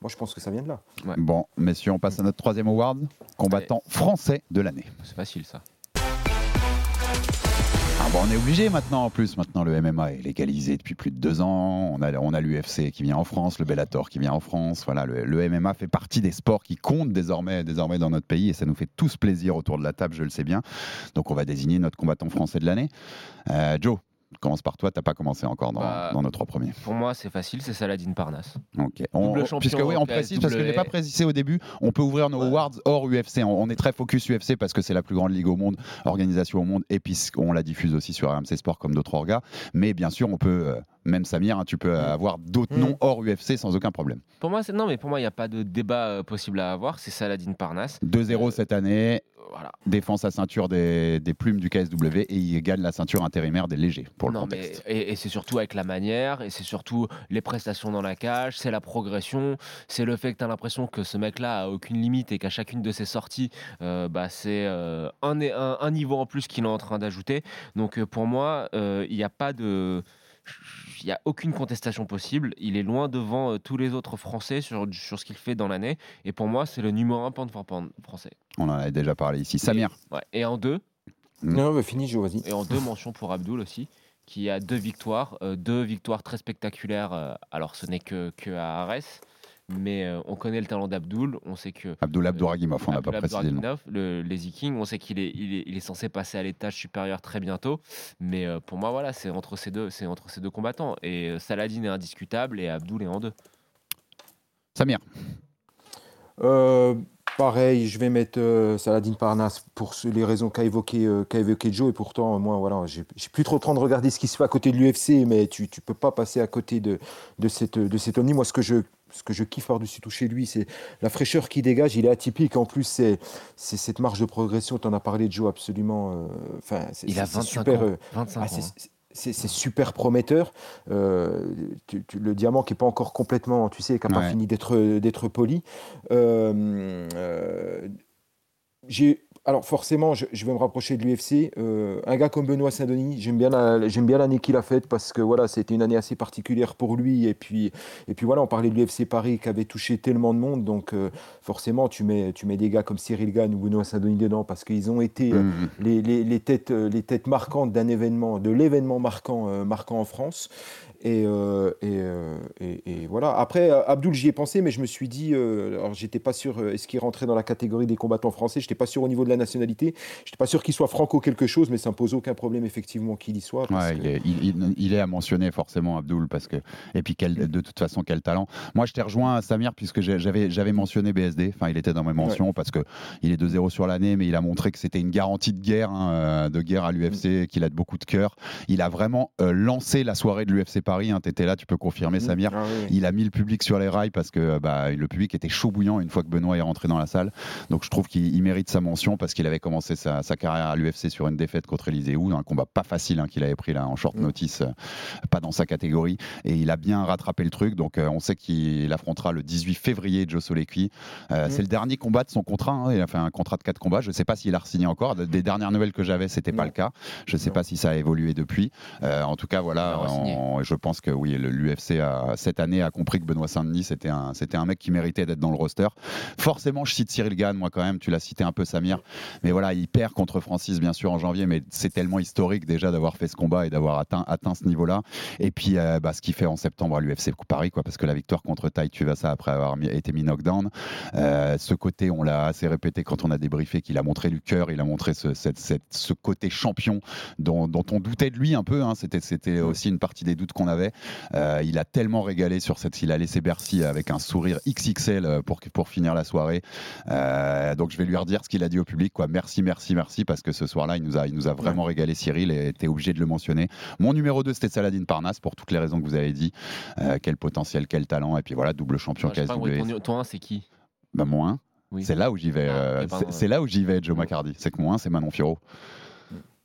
Moi, je pense que ça vient de là. Bon, messieurs, on passe à notre troisième award, combattant français de l'année. C'est facile ça. On est obligé maintenant en plus. Maintenant, le MMA est légalisé depuis plus de deux ans. On a, on a l'UFC qui vient en France, le Bellator qui vient en France. Voilà, le, le MMA fait partie des sports qui comptent désormais, désormais dans notre pays et ça nous fait tous plaisir autour de la table, je le sais bien. Donc, on va désigner notre combattant français de l'année. Euh, Joe, commence par toi. T'as pas commencé encore dans, Bah, dans nos trois premiers. Pour moi, c'est facile, c'est Saladin Parnasse. Ok. On- puisque oui, on précise parce que je l'ai pas précisé au début. On peut ouvrir nos awards hors UFC. On, on est très focus UFC parce que c'est la plus grande ligue au monde, organisation au monde, et puis on la diffuse aussi sur RMC Sport comme d'autres orgas. Mais bien sûr, on peut, euh, même Samir, hein, tu peux euh, avoir d'autres Mm. noms hors UFC sans aucun problème. Pour moi, non, mais pour moi, il n'y a pas de débat euh, possible à avoir. C'est Saladin Parnasse. 2-0 cette année. Voilà. Défend sa ceinture des, des plumes du KSW et il gagne la ceinture intérimaire des légers pour le contexte. mais, et, et c'est surtout avec la manière, et c'est surtout les prestations dans la cage, c'est la progression, c'est le fait que tu as l'impression que ce mec-là a aucune limite et qu'à chacune de ses sorties, euh, bah, c'est euh, un, un, un niveau en plus qu'il est en train d'ajouter. Donc euh, pour moi, euh, il n'y a pas de. Il n'y a aucune contestation possible. Il est loin devant euh, tous les autres Français sur, sur ce qu'il fait dans l'année. Et pour moi, c'est le numéro un pound for pound français. On en avait déjà parlé ici. Samir, Ouais. Et en deux, Non, mais fini, Joe, vas-y. Et en deux mentions pour Abdul aussi, qui a deux victoires, euh, deux victoires très spectaculaires. euh, alors ce n'est que, que à Arès, mais euh, on connaît le talent d'Abdul. On sait que Abdul Abdouragimov, on n'a pas précisé le le Lazy King, on sait qu'il est, il est, il est censé passer à l'étage supérieur très bientôt. Mais euh, pour moi, voilà, c'est entre ces deux, c'est entre ces deux combattants. Et euh, Saladin est indiscutable et Abdul est en deux. Samir, Euh, pareil, je vais mettre euh, Saladin Parnasse pour ce- les raisons qu'a évoqué, euh, qu'a évoqué Joe. Et pourtant, euh, moi, voilà, j'ai plus trop le temps de regarder ce qui se fait à côté de l'UFC, mais tu ne peux pas passer à côté de, de, cette, de cet Omni. Moi, ce que je, ce que je kiffe par-dessus tout chez lui, c'est la fraîcheur qu'il dégage. Il est atypique. En plus, c'est cette marge de progression. Tu en as parlé, Joe, absolument. euh, Enfin, c'est- Il a c'est 25 super. ans. euh, 25 ah, ans, c'est- hein. c'est- super prometteur. Euh, tu- tu- le diamant qui n'est pas encore complètement, tu sais, qui n'a pas fini d'être d'être poli. Euh, j'ai alors forcément, je, je vais me rapprocher de l'UFC. Euh, un gars comme Benoît Saint-Denis, j'aime bien la- j'aime bien l'année qu'il a faite parce que voilà, c'était une année assez particulière pour lui. Et puis et puis voilà, on parlait de l'UFC Paris qui avait touché tellement de monde, donc euh, forcément tu mets tu mets des gars comme Cyril Gann ou Benoît Saint-Denis dedans parce qu'ils ont été euh, Mhm. les, les- les têtes, les têtes marquantes d'un événement, de l'événement marquant, euh, marquant en France. Et, euh, et, euh, et- et voilà. Après, euh, Abdul, j'y ai pensé, mais je me suis dit, euh, alors j'étais pas sûr, est-ce qu'il rentrait dans la catégorie des combattants français? J'étais pas sûr au niveau de la nationalité. J'étais pas sûr qu'il soit franco quelque chose, mais ça me pose aucun problème effectivement qu'il y soit. parce Ouais, que- il, est, il- il- il est à mentionner forcément Abdul parce que et puis quel, de toute façon quel talent. Moi je t'ai rejoint Samir puisque j'avais j'avais mentionné BSD. Enfin il était dans mes mentions parce que il est 2-0 sur l'année mais il a montré que c'était une garantie de guerre hein, de guerre à l'UFC qu'il a de beaucoup de cœur. Il a vraiment lancé la soirée de l'UFC Paris. Hein, T'étais là tu peux confirmer Samir. Ah oui. Il a mis le public sur les rails parce que bah, le public était chaud bouillant une fois que Benoît est rentré dans la salle. Donc je trouve qu'il il mérite sa mention parce qu'il avait commencé sa, sa carrière à l'UFC sur une défaite contre Elisée Houd, un combat pas facile hein, qu'il avait pris là en short notice, euh, pas dans sa catégorie. Et il a bien rattrapé le truc. Donc euh, on sait qu'il affrontera le 18 février Joe Solequi. Euh, Mm. C'est le dernier combat de son contrat. hein. Il a fait un contrat de 4 combats. Je sais pas s'il a re-signé encore. Des dernières nouvelles que j'avais, c'était pas le cas. Je sais Non. pas si ça a évolué depuis. Euh, en tout cas, voilà, on- je pense que oui, l'UFC cette année a compris que Benoît Saint-Denis c'était un, un mec qui méritait d'être dans le roster. Forcément, je cite Cyril Gann, moi quand même, tu l'as cité un peu Samir, mais voilà, il perd contre Francis bien sûr en janvier, mais c'est tellement historique déjà d'avoir fait ce combat et d'avoir atteint, atteint ce niveau-là. Et puis, euh, bah, ce qu'il fait en septembre à l'UFC Paris, quoi, parce que la victoire contre Tai Tuivasa après avoir été mis knockdown, euh, ce côté, on l'a assez répété quand on a débriefé qu'il a montré du cœur, il a montré ce, côté champion dont, on doutait de lui un peu. hein. C'était aussi une partie des doutes qu'on avait. Euh, il a tellement régalé sur cette. Il a laissé Bercy avec un sourire XXL euh, pour, pour finir la soirée. Euh, donc je vais lui redire ce qu'il a dit au public. Quoi. Merci, merci, merci, parce que ce soir-là, il nous a, il nous a vraiment régalé Cyril et était obligé de le mentionner. Mon numéro 2, c'était Saladin Parnasse pour toutes les raisons que vous avez dit. Euh, quel potentiel, quel talent. Et puis voilà, double champion pas, KSW. ton, ton 1, c'est qui? Bah, mon 1, Oui. c'est là où j'y vais. Ah, c'est- là où j'y vais, Joe McCarty. C'est que mon 1, c'est Manon Firo.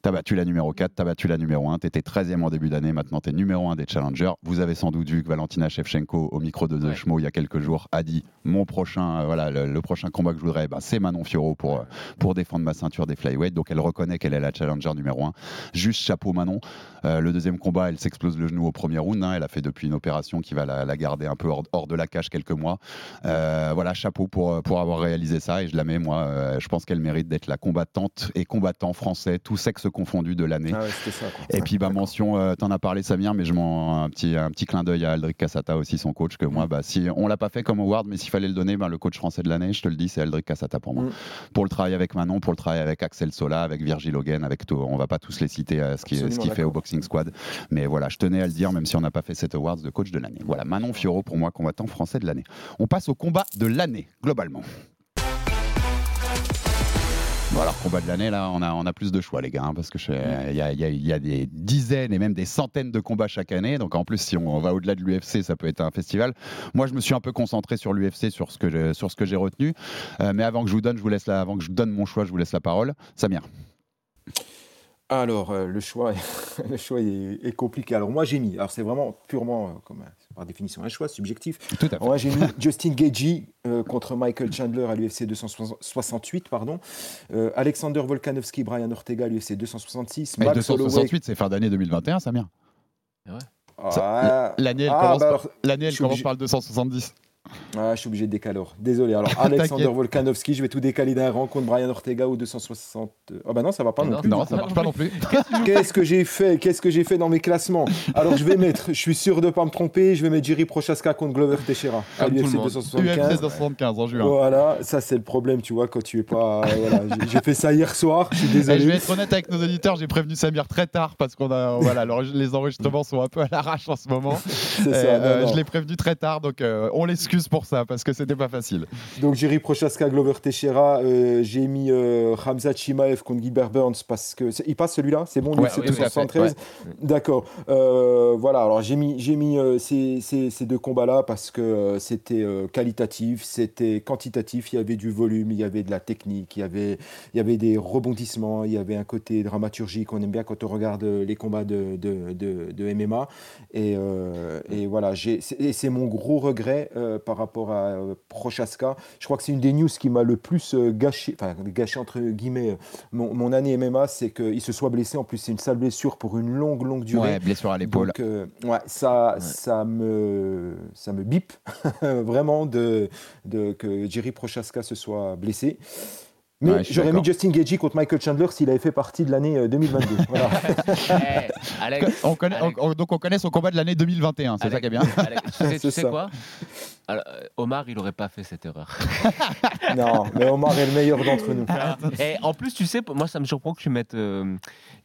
T'as battu la numéro 4, t'as battu la numéro 1, t'étais 13e en début d'année, maintenant t'es numéro 1 des challengers. Vous avez sans doute vu que Valentina Shevchenko, au micro de The Ouais. Schmo il y a quelques jours, a dit mon prochain, euh, voilà, le, le prochain combat que je voudrais, ben, c'est Manon Fiorot pour, euh, pour défendre ma ceinture des flyweight. Donc elle reconnaît qu'elle est la challenger numéro 1. Juste chapeau Manon. Euh, le deuxième combat, elle s'explose le genou au premier round. hein. Elle a fait depuis une opération qui va la, la garder un peu hors, hors de la cage quelques mois. Voilà, chapeau pour, pour avoir réalisé ça. Et je la mets, moi, je pense qu'elle mérite d'être la combattante et combattant français, tous sexes confondus de l'année. Ah ouais, c'était ça. quoi. Et puis bah, mention, euh, t'en as parlé Samir, mais je m'en un petit un petit clin d'œil à Aldric Cassata aussi son coach que Mm. moi bah si on l'a pas fait comme award, mais s'il fallait le donner, bah, le coach français de l'année, je te le dis, c'est Aldric Cassata pour moi. Mm. Pour le travail avec Manon, pour le travail avec Axel Sola, avec Virgil Hogan, avec tout, on va pas tous les citer euh, ce qu'il fait au. Boxing Squad, mais voilà, je tenais à le dire même si on n'a pas fait cet awards de coach de l'année. Voilà, Manon Fioro pour moi combattant français de l'année. On passe au combat de l'année globalement. Bon alors combat de l'année là on a, on a plus de choix les gars hein, parce que je- il y, a, y y des dizaines et même des centaines de combats chaque année donc en plus si on va au-delà de l'UFC ça peut être un festival. Moi je me suis un peu concentré sur l'UFC sur ce que j'ai- sur ce que j'ai retenu Euh, mais avant que je vous donne je vous laisse la, avant que je donne mon choix je vous laisse la parole. Samir. Alors, euh, le choix, le choix est, est compliqué. Alors, moi, j'ai mis, alors c'est vraiment purement, euh, comme, euh, par définition, un choix subjectif. Tout à fait. Moi, j'ai mis Justin Gagey euh, contre Michael Chandler à l'UFC 268, pardon. Euh, Alexander Volkanovski, Brian Ortega à l'UFC 266. Mais Max Holloway. 268 c'est fin d'année 2021 Samir. Ah, Ça- L'année elle ah, commence bah alors, elle commence par le 270. Ah, je suis obligé de décaler. alors. Désolé. Alors, Alexander Volkanovski, je vais tout décaler d'un rang contre Brian Ortega ou 260. Ah bah non, ça va pas non, plus. Non, ça marche pas non plus. Qu'est-ce que j'ai fait? Qu'est-ce que j'ai fait dans mes classements? Alors, je vais mettre, je suis sûr de pas me tromper, je vais mettre Jerry Prochaska contre Glover Teixeira à l'UFC 275. UFC 275 en juin. Voilà, ça c'est le problème, tu vois, quand tu es pas. voilà, j'ai fait ça hier soir. Je suis désolé. Et je vais être honnête avec nos auditeurs, j'ai prévenu Samir très tard parce qu'on a, voilà, les enregistrements sont un peu à l'arrache en ce moment. C'est ça. Non, non. Je l'ai prévenu très tard, donc euh, on pour ça parce que c'était pas facile. Donc Jerry Prochaska, Glover Teixeira, euh, j'ai mis euh, Hamza Chimaev contre Gilbert Burns parce que il passe celui-là, c'est bon, Ouais, c'est oui, 273. ouais. D'accord. Euh, voilà, alors j'ai mis, j'ai mis euh, ces, ces- ces deux combats-là parce que c'était qualitatif, c'était quantitatif, il y avait du volume, il y avait de la technique, il y avait, il y avait des rebondissements, il y avait un côté dramaturgique qu'on aime bien quand on regarde les combats de, de, de- de MMA. Et, et voilà, j'ai- c'est c'est mon gros regret euh, par rapport à euh, Prochaska. Je crois que c'est une des news qui m'a le plus euh, gâché, enfin gâché entre guillemets, euh, mon, mon année MMA, c'est qu'il se soit blessé. En plus, c'est une sale blessure pour une longue, longue durée. Ouais, blessure à l'épaule. Donc, ouais, ça, ça me, ça me bip vraiment de, de que Jerry Prochaska se soit blessé. Mais Ouais, j'aurais mis. Justin Gagey contre Michael Chandler s'il avait fait partie de l'année euh, 2022. Voilà. Eh, Alex, On connaît, Alex. on- donc on connaît son combat de l'année 2021, c'est ça qui est bien. Alex, tu sais, tu quoi? Alors, euh, Omar, il aurait pas fait cette erreur. non, mais Omar est le meilleur d'entre nous. Et en plus, tu sais, moi, ça me surprend que tu mettes euh,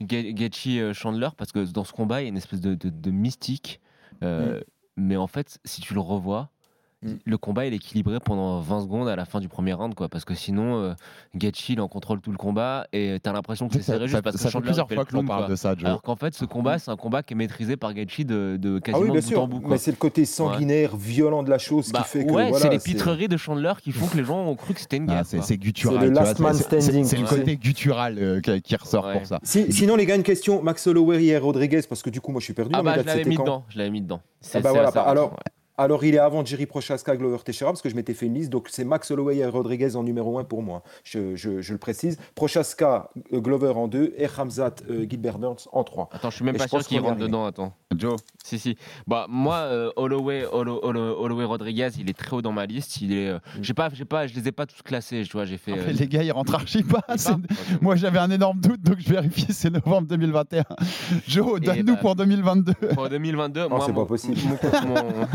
Ga- Gaethje euh, Chandler parce que dans ce combat, il y a une espèce de, de- de mystique. Euh, Mais en fait, si tu le revois, Mm. Le combat il est équilibré pendant 20 secondes à la fin du premier round, quoi. Parce que sinon, euh, Gaethje, il en contrôle tout le combat et t'as l'impression que c'est Ça, serré ça- juste parce ça que fait Chandler plusieurs fait fois le que l'on parle de ça, Joe. Alors qu'en fait, ce combat, c'est un combat qui est maîtrisé par Gaethje de, de Ah quasiment oui, bien bout en sûr. bout. quoi. Mais c'est le côté sanguinaire, violent de la chose Bah, qui fait que. ouais, voilà, c'est les pitreries de Chandler qui font que les gens ont cru que c'était une Ah, guerre. c'est guttural. C'est le last man standing, C'est côté guttural euh, qui, qui ressort Ouais. pour ça. Si- sinon, les gars, une question. Max Holloway et Rodriguez, parce que du coup, moi, je suis perdu. Ah bah, je l'avais mis dedans. Je l'avais mis dedans. C'est- Ah bah assez alors. Alors il est avant Jerry Prochaska, Glover Teixeira, parce que je m'étais fait une liste, donc c'est Max Holloway et Rodriguez en numéro 1 pour moi, je, je- je le précise. Prochaska, euh, Glover en 2 et Ramzat euh, Gilbert Burns en 3. Attends, je suis même Et pas sûr qu'il rentre dedans. Attends. Joe, Si, si. Bah, moi, euh, Holloway, Hollo- Hollo- Holloway Rodriguez, il est très haut dans ma liste. Il est, euh, j'ai pas, j'ai pas, je les ai pas tous classés. Tu vois, j'ai fait. euh, les gars, ils rentrent archi pas. Moi, j'avais un énorme doute, donc je vérifie, c'est novembre 2021. Joe, donne-nous bah, pour 2022. Pour 2022, Non, moi, c'est pas possible. Mon, mon-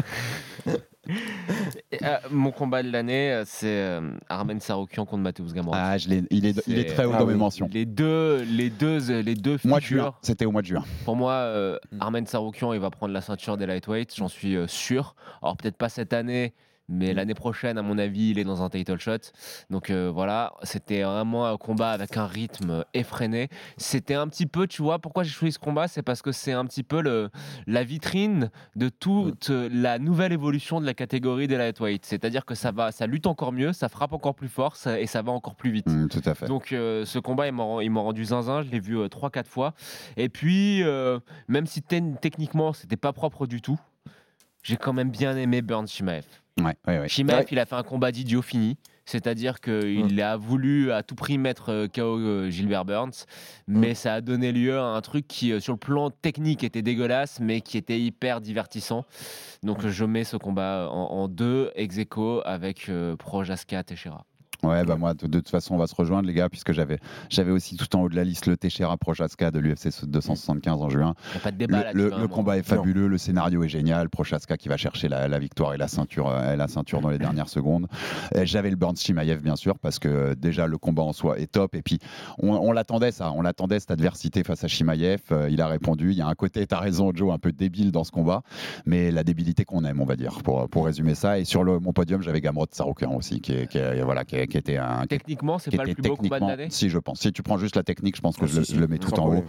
Euh, mon combat de l'année, euh, c'est euh, Armen Saroukian contre Mateusz Gamrot. Ah, je il, est, il est très haut ah dans oui. mes mentions. Les deux, les deux, les deux Mois de juin, futurs. c'était au mois de juin. Pour moi, euh, Mm. Armen Saroukian, il va prendre la ceinture des lightweight, j'en suis euh, sûr. Alors peut-être pas cette année. Mais l'année prochaine, à mon avis, il est dans un title shot. Donc euh, voilà, c'était vraiment un combat avec un rythme effréné. C'était un petit peu, tu vois, pourquoi j'ai choisi ce combat, c'est parce que c'est un petit peu le, la vitrine de toute Mm. euh, la nouvelle évolution de la catégorie des lightweight. C'est-à-dire que ça va, ça lutte encore mieux, ça frappe encore plus fort ça- et ça va encore plus vite. Mm, tout à fait. Donc euh, ce combat, il m'a rendu zinzin, je l'ai vu 3-4 fois. Et puis, euh, même si techniquement, c'était pas propre du tout, j'ai quand même bien aimé Burns Shimaev. Ouais, ouais, ouais. Shimaev, Ouais. il a fait un combat d'idiot fini. C'est-à-dire qu'il a voulu à tout prix mettre euh, KO euh, Gilbert Burns, mais ça a donné lieu à un truc qui, euh, sur le plan technique, était dégueulasse, mais qui était hyper divertissant. Donc je mets ce combat en, en deux, ex aequo, avec euh, Projaska Teixeira. Ouais, bah moi, de, de toute façon, on va se rejoindre, les gars, puisque j'avais, j'avais aussi tout en haut de la liste le Teixeira Prochaska de l'UFC 275 en juin. Il n'y a pas de Le, débat le- là-dessus. le hein, combat est fabuleux, le scénario est génial. Prochaska qui va chercher la, la victoire et la ceinture, euh, la ceinture dans les dernières secondes. J'avais le Burns Chimaev, bien sûr, parce que euh, déjà le combat en soi est top. Et puis, on, on l'attendait, ça. On l'attendait, cette adversité face à Chimaev. Euh, il a répondu. Il y a un côté, tu as raison, Joe, un peu débile dans ce combat, mais la débilité qu'on aime, on va dire, pour, pour résumer ça. Et sur le, mon podium, j'avais Gamrot Saroukian aussi, qui, est- qui, est- voilà, qui, est- qui était un. Techniquement, c'est pas le plus beau combat de l'année Si, je pense. Si tu prends juste la technique, je pense que Ah, je, le, si, si, je le mets sans tout en haut.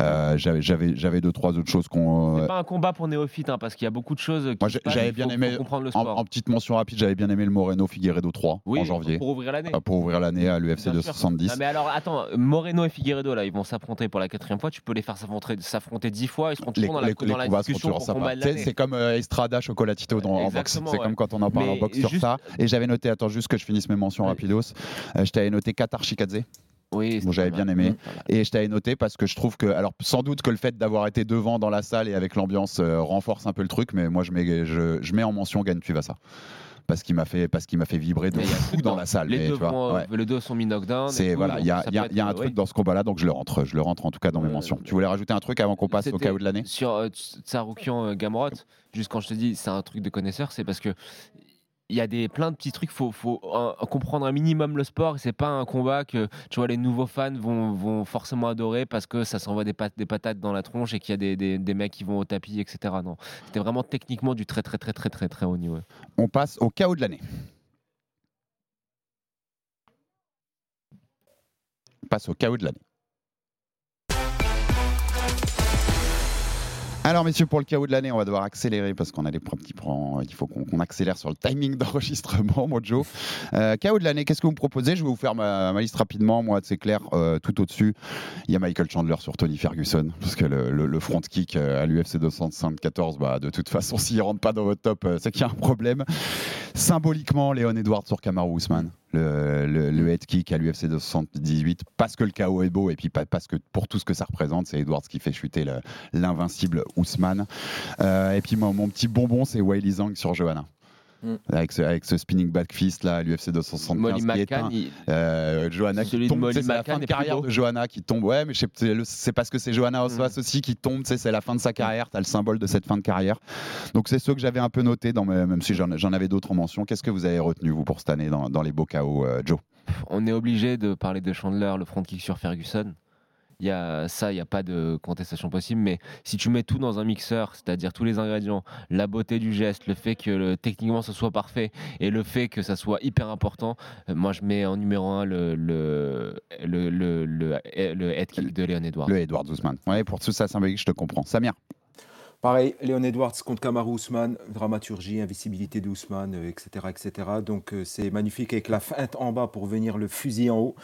Euh, j'avais, j'avais, j'avais deux, trois autres choses qu'on. C'est pas un combat pour néophytes, hein, parce qu'il y a beaucoup de choses. Qui j'avais bien faut- aimé- faut comprendre le en, sport. en petite mention rapide, j'avais bien aimé le Moreno Figueredo 3 oui, en janvier. Pour ouvrir l'année. euh, Pour ouvrir l'année à l'UFC Bien sûr. 270. Non, mais alors, attends, Moreno et Figueredo, là, ils vont s'affronter pour la quatrième fois. Tu peux les faire s'affronter, s'affronter dix fois. Ils seront les, toujours dans la, les- dans les la combats seront discussion toujours pour sympas. combat de C'est, l'année. c'est comme euh, Estrada Chocolatito en boxe. C'est comme quand on en parle en boxe sur ça. Et j'avais noté, attends juste que je finisse mes mentions Ouais. Rapidos. Euh, je t'avais noté Qatar Shikadze. Oui, Bon, j'avais bien aimé. Et je t'avais noté parce que je trouve que, alors sans doute que le fait d'avoir été devant dans la salle et avec l'ambiance euh, renforce un peu le truc, mais moi je mets, je, je mets en mention Gagne Tuivasa. parce qu'il m'a fait, parce qu'il m'a fait vibrer de fou dans la salle. Les mais deux, tu vois, vont- ouais. les deux sont mis knockdown. C'est voilà, il y a, y y un truc dans ce combat-là, donc je le rentre, je le rentre en tout cas dans mes Euh, mentions. Tu voulais rajouter un truc avant qu'on passe au KO de l'année? Sur euh, Tsaroukian Gamrot, juste quand je te dis c'est un truc de connaisseur, c'est parce que il y a des plein de petits trucs, faut faut comprendre un minimum le sport. C'est pas un combat que tu vois les nouveaux fans vont, forcément adorer parce que ça s'envoie des, pat- des patates dans la tronche et qu'il y a des, des, mecs qui vont au tapis, etc. Non, c'était vraiment techniquement du très très très très très très haut niveau. On passe au KO de l'année. On passe au KO de l'année. Alors messieurs, pour le KO de l'année, on va devoir accélérer parce qu'on a des petits plans. Il faut qu'on accélère sur le timing d'enregistrement, mon Joe. Euh, KO de l'année, qu'est-ce que vous me proposez? Je vais vous faire ma, liste rapidement. Moi, c'est clair, euh, tout au-dessus, il y a Michael Chandler sur Tony Ferguson parce que le, front kick euh, à l'UFC 274, bah, de toute façon, s'il rentre pas dans votre top, euh, c'est qu'il y a un problème. Symboliquement, Léon Edwards sur Kamaru Usman. Le, head kick à l'UFC 278 parce que le KO est beau et puis parce que pour tout ce que ça représente c'est Edwards qui fait chuter le- l'invincible Ousmane. Euh, et puis mon petit bonbon c'est Wiley Zhang sur Johanna Mm. avec, ce, avec ce spinning back fist là à l'UFC 275 Molly McCann, il- euh, Johanna qui tombe, tu c'est la fin de carrière de Johanna qui tombe. Ouais, mais c'est parce que c'est Johanna Oswas Mm. aussi qui tombe, tu c'est la fin de sa carrière, t'as le symbole de cette fin de carrière. Donc c'est ceux que j'avais un peu dans mes- même si j'en j'en avais d'autres en mention. Qu'est-ce que vous avez retenu, vous, pour cette année, dans, dans les beaux KO, euh, Joe? On est obligé de parler de Chandler, le front kick sur Ferguson. Y a ça, il n'y a pas de contestation possible. Mais si tu mets tout dans un mixeur, c'est-à-dire tous les ingrédients, la beauté du geste, le fait que le- techniquement ce soit parfait et le fait que ça soit hyper important, euh, moi je mets en numéro un le, le, le, le, le, head kick de Léon Edwards. Le Edward Ousmane. Ouais, pour tout ça symbolique, je te comprends. Samir Pareil, Léon Edwards contre Kamaru Ousmane, dramaturgie, invisibilité de Ousmane, euh, etc., etc. Donc euh, c'est magnifique avec la feinte en bas pour venir le fusil en haut.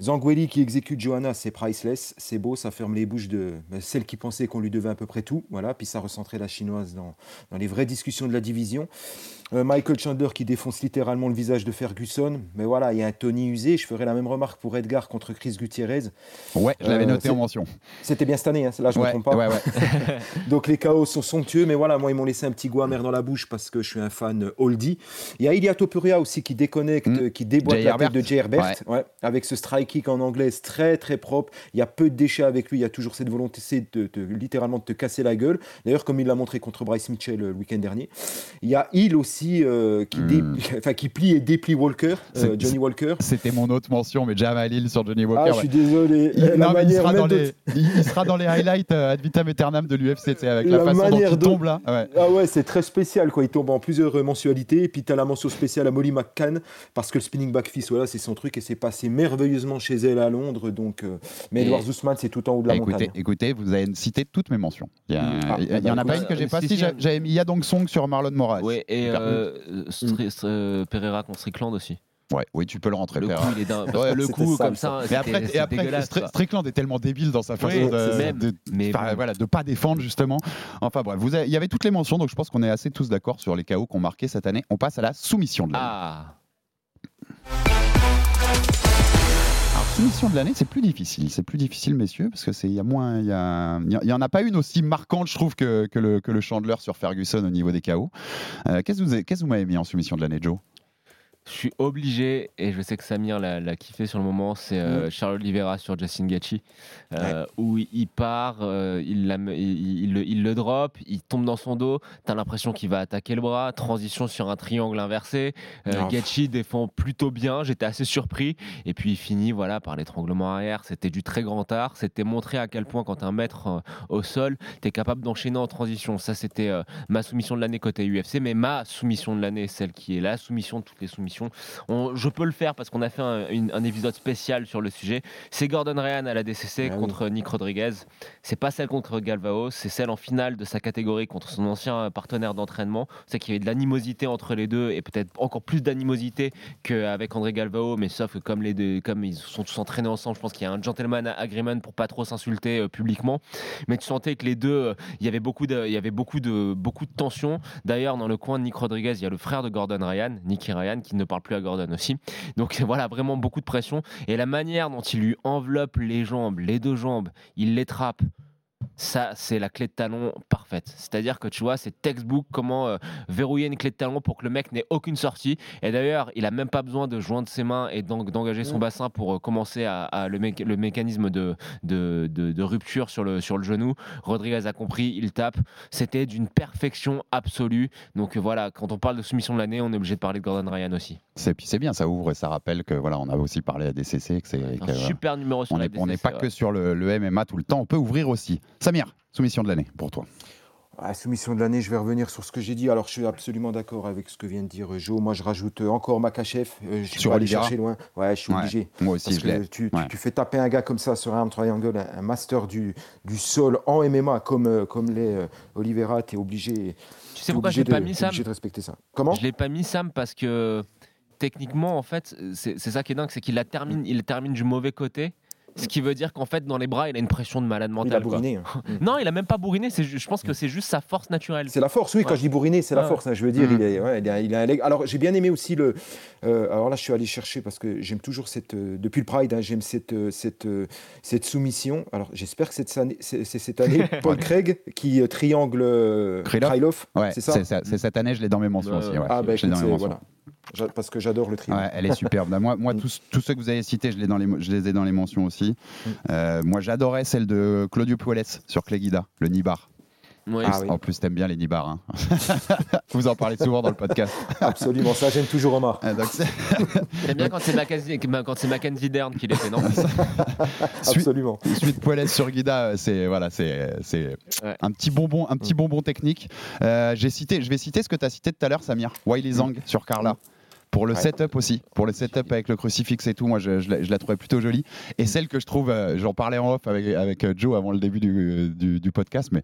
Zangueli qui exécute Johanna, c'est priceless, c'est beau, ça ferme les bouches de ben, celle qui pensait qu'on lui devait à peu près tout. Voilà, puis ça recentrait la chinoise dans, dans les vraies discussions de la division. Euh, Michael Chandler qui défonce littéralement le visage de Ferguson. Mais voilà, il y a un Tony usé. Je ferai la même remarque pour Edgar contre Chris Gutierrez. Ouais, je l'avais Euh, noté en mention. C'était bien cette année, hein, là je ne Ouais, me trompe pas. ouais, ouais. Donc les KO sont somptueux, mais voilà, moi ils m'ont laissé un petit goût amer dans la bouche parce que je suis un fan oldie. Il y a Ilia Topuria aussi qui déconnecte, Mm. qui déboîte Jay la Herbert. tête de Jay Herbert, ouais, avec ce strike kick en anglais c'est très très propre. Il y a peu de déchets avec lui, il y a toujours cette volonté c'est de, de- littéralement de te casser la gueule. D'ailleurs, comme il l'a montré contre Bryce Mitchell le week-end dernier. Il y a Hill aussi euh, qui, dé- enfin, qui plie et déplie Walker, euh, Johnny Walker. C'était mon autre mention, mais Jamal Hill sur Johnny Walker. Ah, je suis désolé. Il, non, sera, dans les, il, sera dans les highlights euh, ad vitam aeternam de l'UFC, avec la, La façon dont manière il de- tombe là. Ouais. Ah ouais, c'est très spécial quoi. Il tombe en plusieurs mensualités. Et puis tu as la mention spéciale à Molly McCann parce que le spinning back fist, voilà, c'est son truc et c'est passé merveilleusement chez elle à Londres. Donc, euh, mais Et- Edward Ousmane, c'est tout en haut de la écoutez, montagne. écoutez, vous avez cité toutes mes mentions. Il y, a- Ah, il y bah, en a pas écoute, une que j'ai pas. si, Si, si, j'a- j'avais mis Yadong Song sur Marlon Moraes. Et euh, euh, Pereira contre Strickland aussi. Ouais, oui, tu peux le rentrer. Le coup, il est dingue. Ouais, le coup, comme ça, Mais après, et après. Strickland est tellement débile dans sa façon Oui, de, même. de- Mais enfin, bon. voilà, de pas défendre justement. Enfin bref, vous avez- il y avait toutes les mentions, donc je pense qu'on est assez tous d'accord sur les KO qu'on marqué cette année. On passe à la soumission de l'année. Ah, Alors, soumission de l'année, c'est plus difficile. C'est plus difficile, messieurs, parce que c'est il y a moins, il y, a- y en a pas une aussi marquante, je trouve, que, que le, que le Chandler sur Ferguson au niveau des KO. Euh, qu'est-ce que vous, avez- qu'est-ce que vous m'avez mis en soumission de l'année, Joe? Je suis obligé, et je sais que Samir l'a kiffé sur le moment, c'est euh, Charles Oliveira sur Justin Gaethje, euh, où il- part, euh, il, la me- il, il le, il le drop, il tombe dans son dos, t'as l'impression qu'il va attaquer le bras, transition sur un triangle inversé, euh. Gaethje défend plutôt bien, j'étais assez surpris, et puis il finit voilà, par l'étranglement arrière, c'était du très grand art, c'était montrer à quel point quand un maître au sol, t'es capable d'enchaîner en transition, ça c'était ma soumission de l'année côté UFC, mais ma soumission de l'année, celle qui est la soumission de toutes les soumissions, on- je peux le faire parce qu'on a fait un, une- un épisode spécial sur le sujet. C'est Gordon Ryan à la DCC Ah oui. contre Nick Rodriguez. C'est pas celle contre Galvao, c'est celle en finale de sa catégorie contre son ancien partenaire d'entraînement. C'est qu'il y avait de l'animosité entre les deux et peut-être encore plus d'animosité qu'avec André Galvao, mais sauf que comme les deux, comme ils sont tous entraînés ensemble, je pense qu'il y a un gentleman agreement pour pas trop s'insulter euh, publiquement. Mais tu sentais que les deux, euh, il y avait beaucoup de, il y avait beaucoup de, beaucoup de tension. D'ailleurs, dans le coin de Nick Rodriguez, il y a le frère de Gordon Ryan, Nicky Ryan, qui ne parle plus à Gordon aussi. Donc voilà, vraiment beaucoup de pression. Et la manière dont il lui enveloppe les jambes, les deux jambes, il les trappe. Ça, c'est la clé de talon parfaite. C'est-à-dire que tu vois, c'est textbook comment euh, verrouiller une clé de talon pour que le mec n'ait aucune sortie. Et d'ailleurs, il a même pas besoin de joindre ses mains et d'en- d'engager son bassin pour euh, commencer à, à le, mé- le mécanisme de, de, de- de rupture sur le, sur le genou. Rodriguez a compris, il tape. C'était d'une perfection absolue. Donc euh, voilà, quand on parle de soumission de l'année, on est obligé de parler de Gordon Ryan aussi. C'est bien, ça ouvre et ça rappelle que voilà, on a aussi parlé à DCC que c'est Un que, super numéro sur on la on n'est pas ouais. que sur le, le MMA tout le temps, on peut ouvrir aussi. Samir, soumission de l'année pour toi. Ah, soumission de l'année, je vais revenir sur ce que j'ai dit. Alors, je suis absolument d'accord avec ce que vient de dire Joe. Moi, je rajoute encore Makachev. Euh, je suis Sur pas allé Oliveira chercher loin. Ouais, je suis Ouais, obligé. moi aussi, Parce je que l'ai. tu, tu- Ouais. tu fais taper un gars comme ça sur un triangle, un, un master du, du sol en MMA comme, euh, comme les euh, Oliveira, tu es obligé, Tu sais pourquoi je l'ai pas mis, Sam obligé de respecter ça. Comment? Je l'ai pas mis Sam parce que techniquement en fait c'est c'est ça qui est dingue c'est qu'il la termine il termine du mauvais côté ce qui veut dire qu'en fait dans les bras il a une pression de malade Il mental a quoi. bourriné. hein. non il a même pas bourriné c'est je pense que c'est juste sa force naturelle C'est la force, oui, quand je dis bourriné, c'est la force. hein, je veux dire, il, est, ouais, il, a, il a un leg. Alors, j'ai bien aimé aussi le. euh, alors là, je suis allé chercher parce que j'aime toujours cette. euh, depuis le Pride, hein, j'aime cette, euh, cette, euh, cette soumission. Alors, j'espère que cette année- c'est c'est cette année Paul Craig qui euh, triangle euh, Krylov. Ouais, c'est ça c'est cette année, je l'ai dans mes mentions aussi. Ah, bah Je l'ai écoute, dans mes c'est- mentions. voilà. Parce que j'adore le. Ouais, elle est superbe. Bah, moi, moi Mm. tous, tous ceux que vous avez cités, je les, dans les, je les ai dans les mentions aussi. Mm. Euh, moi, j'adorais celle de Claudio Puelles sur Cléguida, le Nibar. Ah oui. En plus, t'aimes bien les Nibars. hein. vous en parlez souvent dans le podcast. Absolument, ça gêne toujours Omar. C'est- J'aime bien quand c'est Mackenzie quand c'est Mackenzie Dern qui les fait non Suite- Absolument. Suite Puelles sur Guida, euh, c'est voilà, c'est Ouais. un petit bonbon, un petit bonbon technique. Euh, J'ai cité, je vais citer ce que tu as cité tout à l'heure, Samir. Wiley Zhang sur Carla. Pour le Ouais. setup aussi, pour le setup avec le crucifix et tout, moi je, je la, je la trouvais plutôt jolie. Et celle que je trouve, euh, j'en parlais en off avec, avec euh, Joe avant le début du, du- du podcast, mais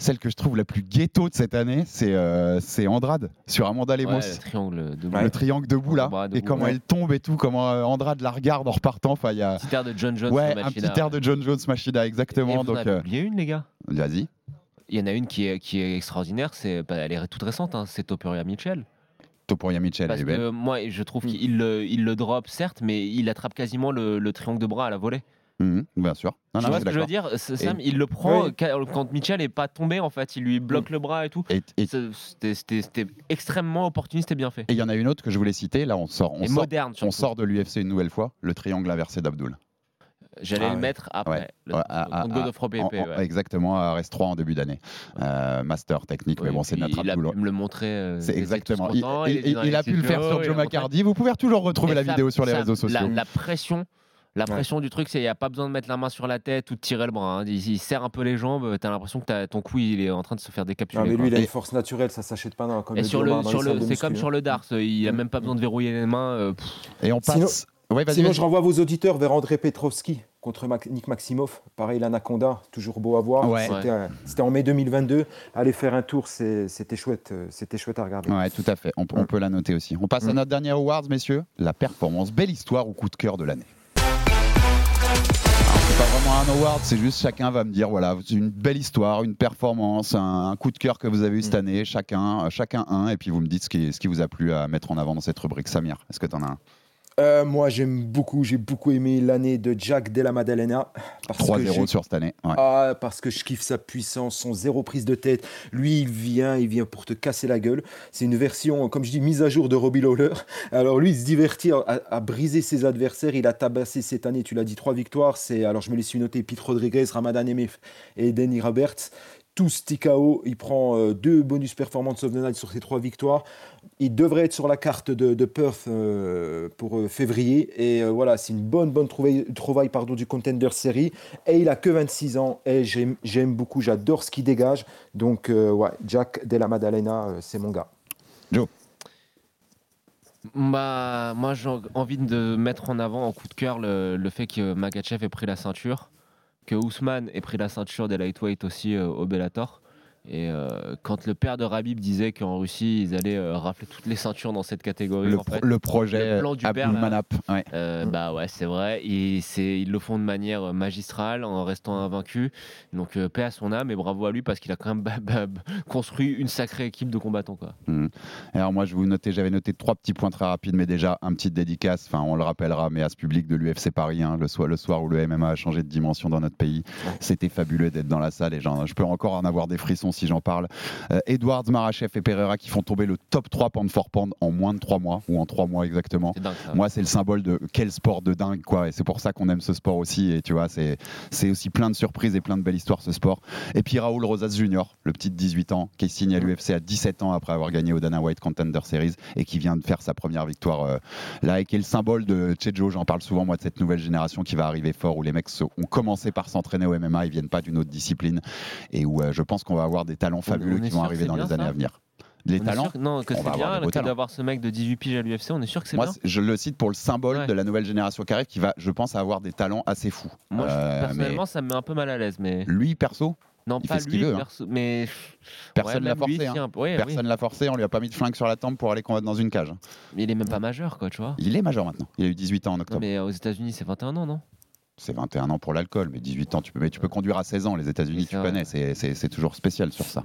celle que je trouve la plus ghetto de cette année, c'est euh, Andrade sur Amanda Lemos. Ouais, le triangle de Le triangle debout là, et comment ouais. elle tombe et tout, comment euh, Andrade la regarde en repartant. Enfin, il y a petit air de John Jones ouais, sur un petit air de John Jones Machida, Et exactement. vous en Donc, avez euh, une les gars? vas-y. il y en a une qui est, qui est extraordinaire c'est bah, elle est toute récente hein, c'est Topuria Mitchell Topuria Mitchell, parce elle est belle. que moi je trouve qu'il le, il le drop certes mais il attrape quasiment le, le triangle de bras à la volée Mhm, bien sûr. Non, tu non, vois ce que je veux d'accord. dire Sam, il le prend Oui. quand quand Mitchell est pas tombé en fait, il lui bloque le bras et tout. Et et- C'est- C'était c'était- c'était extrêmement opportuniste et bien fait. et il y en a une autre que je voulais citer. Là, on sort, on et sort, moderne on surtout. sort de l'UFC une nouvelle fois. Le triangle inversé d'Abdul. J'allais Ah le ouais. mettre après. Ouais. Le, à- God à- of en- ouais. Exactement, à RS3 en début d'année. Euh, master technique, mais bon, c'est notre Il a pu me le montrer. euh, C'est exactement. Il, il- il a pu le faire sur il Joe. McCarty. Vous pouvez toujours retrouver Et la vidéo sur les réseaux sociaux. La, la pression, la pression du truc, c'est qu'il n'y a pas besoin de mettre la main sur la tête ou de tirer le bras. hein. Il, il serre un peu les jambes. Tu as l'impression que t'as- ton cou il est en train de se faire décapsuler. Non, mais quoi. lui, il a une force naturelle, ça s'achète pas dans, comme Et sur le, sur c'est comme sur le Dars, il a même pas besoin de verrouiller les mains. euh. Et on passe. Sinon- Ouais, Sinon, je renvoie vos auditeurs vers André Petrovski contre Mac- Nick Maximov. Pareil, l'Anaconda, toujours beau à voir. Ouais. C'était, en mai 2022. Allez faire un tour, c'est- c'était chouette, euh, c'était chouette à regarder. Ouais, tout à fait. On, peut- on peut la noter aussi. On passe à Mm. notre dernier awards, messieurs. La performance. Belle histoire ou coup de cœur de l'année. Pas vraiment un award, c'est juste chacun va me dire voilà, une belle histoire, une performance, un, un coup de cœur que vous avez eu cette Mm. année, chacun, euh, chacun un, et puis vous me dites ce qui, ce qui vous a plu à mettre en avant dans cette rubrique. Samir, est-ce que tu en as un? Euh, moi, j'aime beaucoup, j'ai beaucoup aimé l'année de Jack Della Maddalena. parce que 3-0 j'ai- sur cette année. Ouais. Ah, parce que je kiffe sa puissance, son zéro prise de tête. Lui, il vient, il vient pour te casser la gueule. C'est une version, comme je dis, mise à jour de Robbie Lawler. Alors lui, il se divertit à, à briser ses adversaires. Il a tabassé cette année, tu l'as dit, trois victoires. C'est, alors je me les suis noté, Pete Rodriguez, Ramadan Emef et Danny Roberts. Tous TKO. Il prend euh, deux bonus performance of the night sur ces trois victoires. Il devrait être sur la carte de, de Perth euh, pour euh, février. Et euh, voilà, c'est une bonne, bonne trouvaille, trouvaille pardon, du Contender Series. Et il a que 26 ans. Et j'aime, j'aime beaucoup, j'adore ce qu'il dégage. Donc, euh, ouais, Jack Della Maddalena, euh, c'est mon gars. Bah, moi, j'ai envie de mettre en avant en coup de cœur le, le fait que Makachev ait pris la ceinture, que Ousmane ait pris la ceinture des lightweight aussi euh, au Bellator. Et euh, quand le père de Rabib disait qu'en Russie, ils allaient euh, rafler toutes les ceintures dans cette catégorie, Le, en pro- fait, le projet le plan du père, là. Manap. ouais. euh, bah ouais, c'est vrai. Ils le font de manière magistrale en restant invaincu. Donc euh, paix à son âme et bravo à lui parce qu'il a quand même construit une sacrée équipe de combattants. Quoi. Mhm. Alors moi, je vous noter, j'avais noté trois petits points très rapides, mais déjà un petit dédicace. Enfin, on le rappellera, mais à ce public de l'UFC Paris, hein, le soir, le soir où le MMA a changé de dimension dans notre pays, c'était fabuleux d'être dans la salle. Et je peux encore en avoir des frissons si j'en parle. Euh, Edwards, Marachev et Pereira qui font tomber le top 3 pound for pound en moins de 3 mois ou en 3 mois exactement. Dingue. Moi, c'est le symbole de quel sport de dingue, quoi. Et c'est pour ça qu'on aime ce sport aussi. Et tu vois, c'est aussi plein de surprises et plein de belles histoires, ce sport. Et puis Raoul Rosas Jr., le petit de 18 ans, qui signe à l'UFC à 17 ans après avoir gagné au Dana White Contender Series et qui vient de faire sa première victoire euh, là et qui est le symbole de Chejo. J'en parle souvent, moi, de cette nouvelle génération qui va arriver fort où les mecs ont commencé par s'entraîner au MMA, ils viennent pas d'une autre discipline et où euh, je pense qu'on va avoir des talents fabuleux qui vont arriver dans bien, les années à venir. Les On talents, que- non, que on c'est bien d'avoir ce mec de 18 piges à l'UFC. On est sûr que c'est moi, bien. je le cite pour le symbole Ouais. de la nouvelle génération qui arrive, qui va, je pense, avoir des talents assez fous. Moi, Euh, personnellement, ça me met un peu mal à l'aise. Mais mais lui, perso, non, il pas fait ce qu'il lui, veut, hein. perso- mais personne Ouais, l'a lui, forcé. si, hein. un peu. Ouais, Personne l'a forcé, on lui a pas mis de flingue sur la tempe pour aller combattre dans une cage. oui. il est même pas majeur, quoi, tu vois. Il est majeur maintenant. Il a eu 18 ans en Non, octobre. mais aux États-Unis, c'est 21 ans, non? C'est 21 ans pour l'alcool, mais 18 ans, tu peux, mais tu peux conduire à 16 ans. Les États-Unis, tu connais, c'est- toujours spécial sur ça.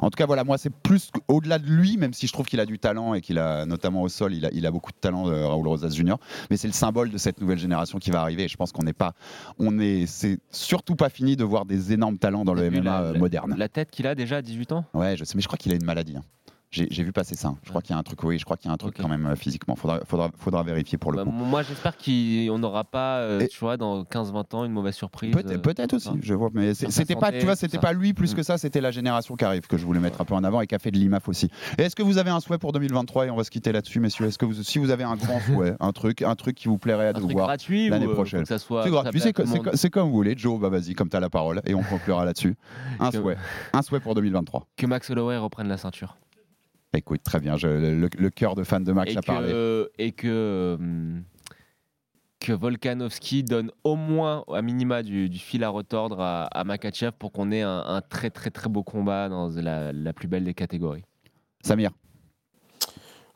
En tout cas, voilà, moi, c'est plus au-delà de lui, même si je trouve qu'il a du talent et qu'il a, notamment au sol, il a, il a beaucoup de talent, euh, Raoul Rosas Jr. Mais c'est le symbole de cette nouvelle génération qui va arriver. Et je pense qu'on n'est pas, on est, c'est surtout pas fini de voir des énormes talents dans le MMA euh, la- moderne. La tête qu'il a déjà à 18 ans? Ouais, je sais, mais je crois qu'il a une maladie. hein. J'ai vu passer ça. hein. Je crois qu'il y a un truc, oui, je crois qu'il y a un truc quand même euh, physiquement. Faudra, faudra, faudra vérifier pour le Bah, coup. Moi, j'espère qu'on n'aura pas, euh, tu vois, dans 15-20 ans, une mauvaise surprise. Peut-être euh, aussi, je vois, mais c'était pas, tu vois, c'était pas lui plus Mm. que ça, c'était la génération qui arrive que je voulais mettre un peu en avant et qui a fait de l'IMAF aussi. Est-ce que vous avez un souhait pour 2023 et on va se quitter là-dessus, messieurs? Est-ce que vous, si vous avez un grand souhait, un truc, un truc qui vous plairait à Un nous truc voir gratuit l'année prochaine? C'est gratuit, c'est comme vous voulez. Joe, bah vas-y, comme tu as la parole et on conclura là-dessus. Un souhait, un souhait pour 2023. Que Max Holloway reprenne la ceinture. Écoute, très bien, je- le, le cœur de fan de Max et a parlé. et que, hum, que Volkanovski donne au moins, à minima, du, du fil à retordre à, à Makachev pour qu'on ait un, un très très très beau combat dans la, la plus belle des catégories. Samir,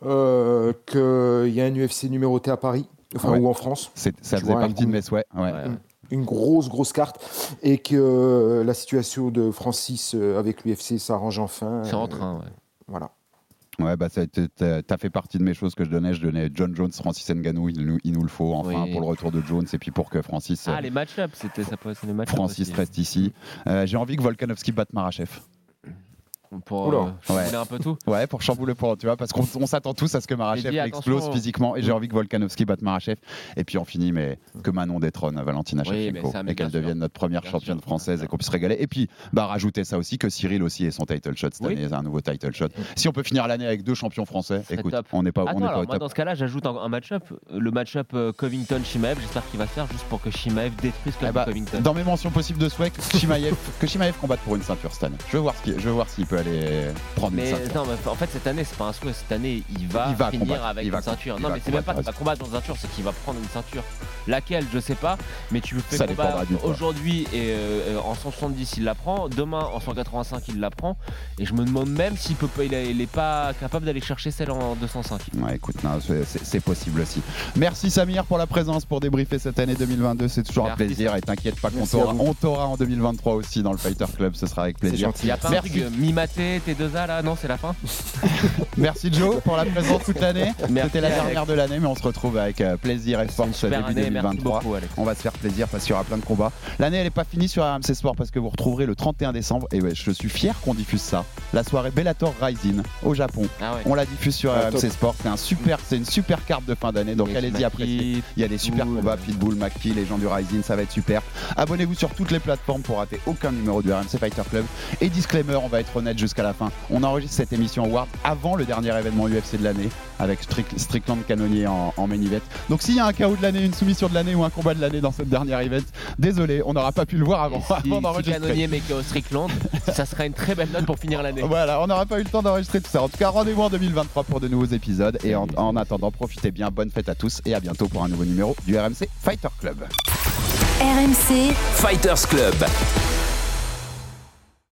Euh, Qu'il y a un UFC numéroté à Paris, enfin, Ouais. ou en France. ça faisait vois, un partie de mes souhaits. ouais. Ouais. une grosse, grosse carte. Et que euh, la situation de Francis euh, avec l'UFC s'arrange enfin. C'est en Euh, train, ouais. Voilà. Ouais, bah, ça- t'as fait partie de mes choses que je donnais. Je donnais John Jones, Francis Ngannou, il, nous- il nous le faut enfin Oui. pour le retour de Jones et puis pour que Francis, Ah, les match-ups, c'était ça les match Francis reste ici. Euh, J'ai envie que Volkanovski batte Marachev. Pour euh, chambouler Ouais. un peu tout. Ouais, pour chambouler, pour, tu vois, parce qu'on on s'attend tous à ce que Marachev explose physiquement et j'ai envie que Volkanovski batte Marachev. Et puis on finit, mais que Manon détrône Valentina Oui, mais Shevchenko et qu'elle devienne notre première Bien championne française Bien et qu'on puisse régaler. Et puis, bah, rajouter ça aussi que Cyril aussi ait son title shot cette Oui. année, un nouveau title shot. Si on peut finir l'année avec deux champions français, écoute, top. on n'est pas, on n'est pas alors au moi top. dans ce cas-là, j'ajoute un, un match-up. Le match-up euh, Covington-Shimaev, j'espère qu'il va se faire juste pour que Shimaev détruise Eh bah, Covington. dans mes mentions possibles de souhait, que Shimaev, que Shimaev combatte pour une ceinture cette année. Je veux voir ce qu'il- je veux voir s'il peut aller prendre une ceinture. non, mais en fait, cette année, c'est pas un souhait. Cette année, il va, Il va finir combattre, avec il va une ceinture. il Non, mais c'est même pas qu'il va combattre dans une ceinture, c'est qu'il va prendre une ceinture. Laquelle, je sais pas. Mais tu le fais combattre aujourd'hui et euh, euh, en 170, il la prend. Demain, en 185, il la prend. Et je me demande même s'il peut pas, il, est- pas capable d'aller chercher celle en 205. Ouais, écoute, c'est- possible aussi. Merci Samir pour la présence, pour débriefer cette année 2022. C'est toujours un plaisir et t'inquiète pas qu'on t'aura vous. on t'aura en 2023 aussi dans le Fighter Club. Ce sera avec plaisir. gentil. Il y a pas Merci. Euh, Mimaté, T2A là Non, c'est la fin Merci Joe pour la présence toute l'année. C'était la Alex. dernière de l'année, mais on se retrouve avec euh, plaisir et force début année, merci 2023. beaucoup, Alex. On va se faire plaisir parce qu'il y aura plein de combats. L'année, elle n'est pas finie sur RMC Sport parce que vous retrouverez le 31 décembre. Et ouais, je suis fier qu'on diffuse ça. La soirée Bellator Rising au Japon. Ah ouais. On la diffuse sur Ah, RMC top. Sport. C'est un super, c'est une super carte de fin d'année. Donc allez-y appréciez. Il y a des super combats, Pitbull, McPhee, les gens du Rising, ça va être super. Abonnez-vous sur toutes les plateformes pour rater aucun numéro du RMC Fighter Club. Et disclaimer, on va être honnête jusqu'à la fin. On enregistre cette émission Award avant le dernier événement UFC de l'année avec Strick- Strickland Canonier en, en main event. Donc s'il y a un KO de l'année, une soumission de l'année ou un combat de l'année dans cette dernière event, désolé, on n'aura pas pu le voir avant, si, avant si d'enregistrer. Canonier met KO Strickland, ça serait une très belle note pour finir l'année. Voilà, on n'aura pas eu le temps d'enregistrer tout ça. En tout cas, rendez-vous en 2023 pour de nouveaux épisodes. Et en, en attendant, profitez bien, bonne fête à tous et à bientôt pour un nouveau numéro du RMC Fighter Club. RMC Fighters Club.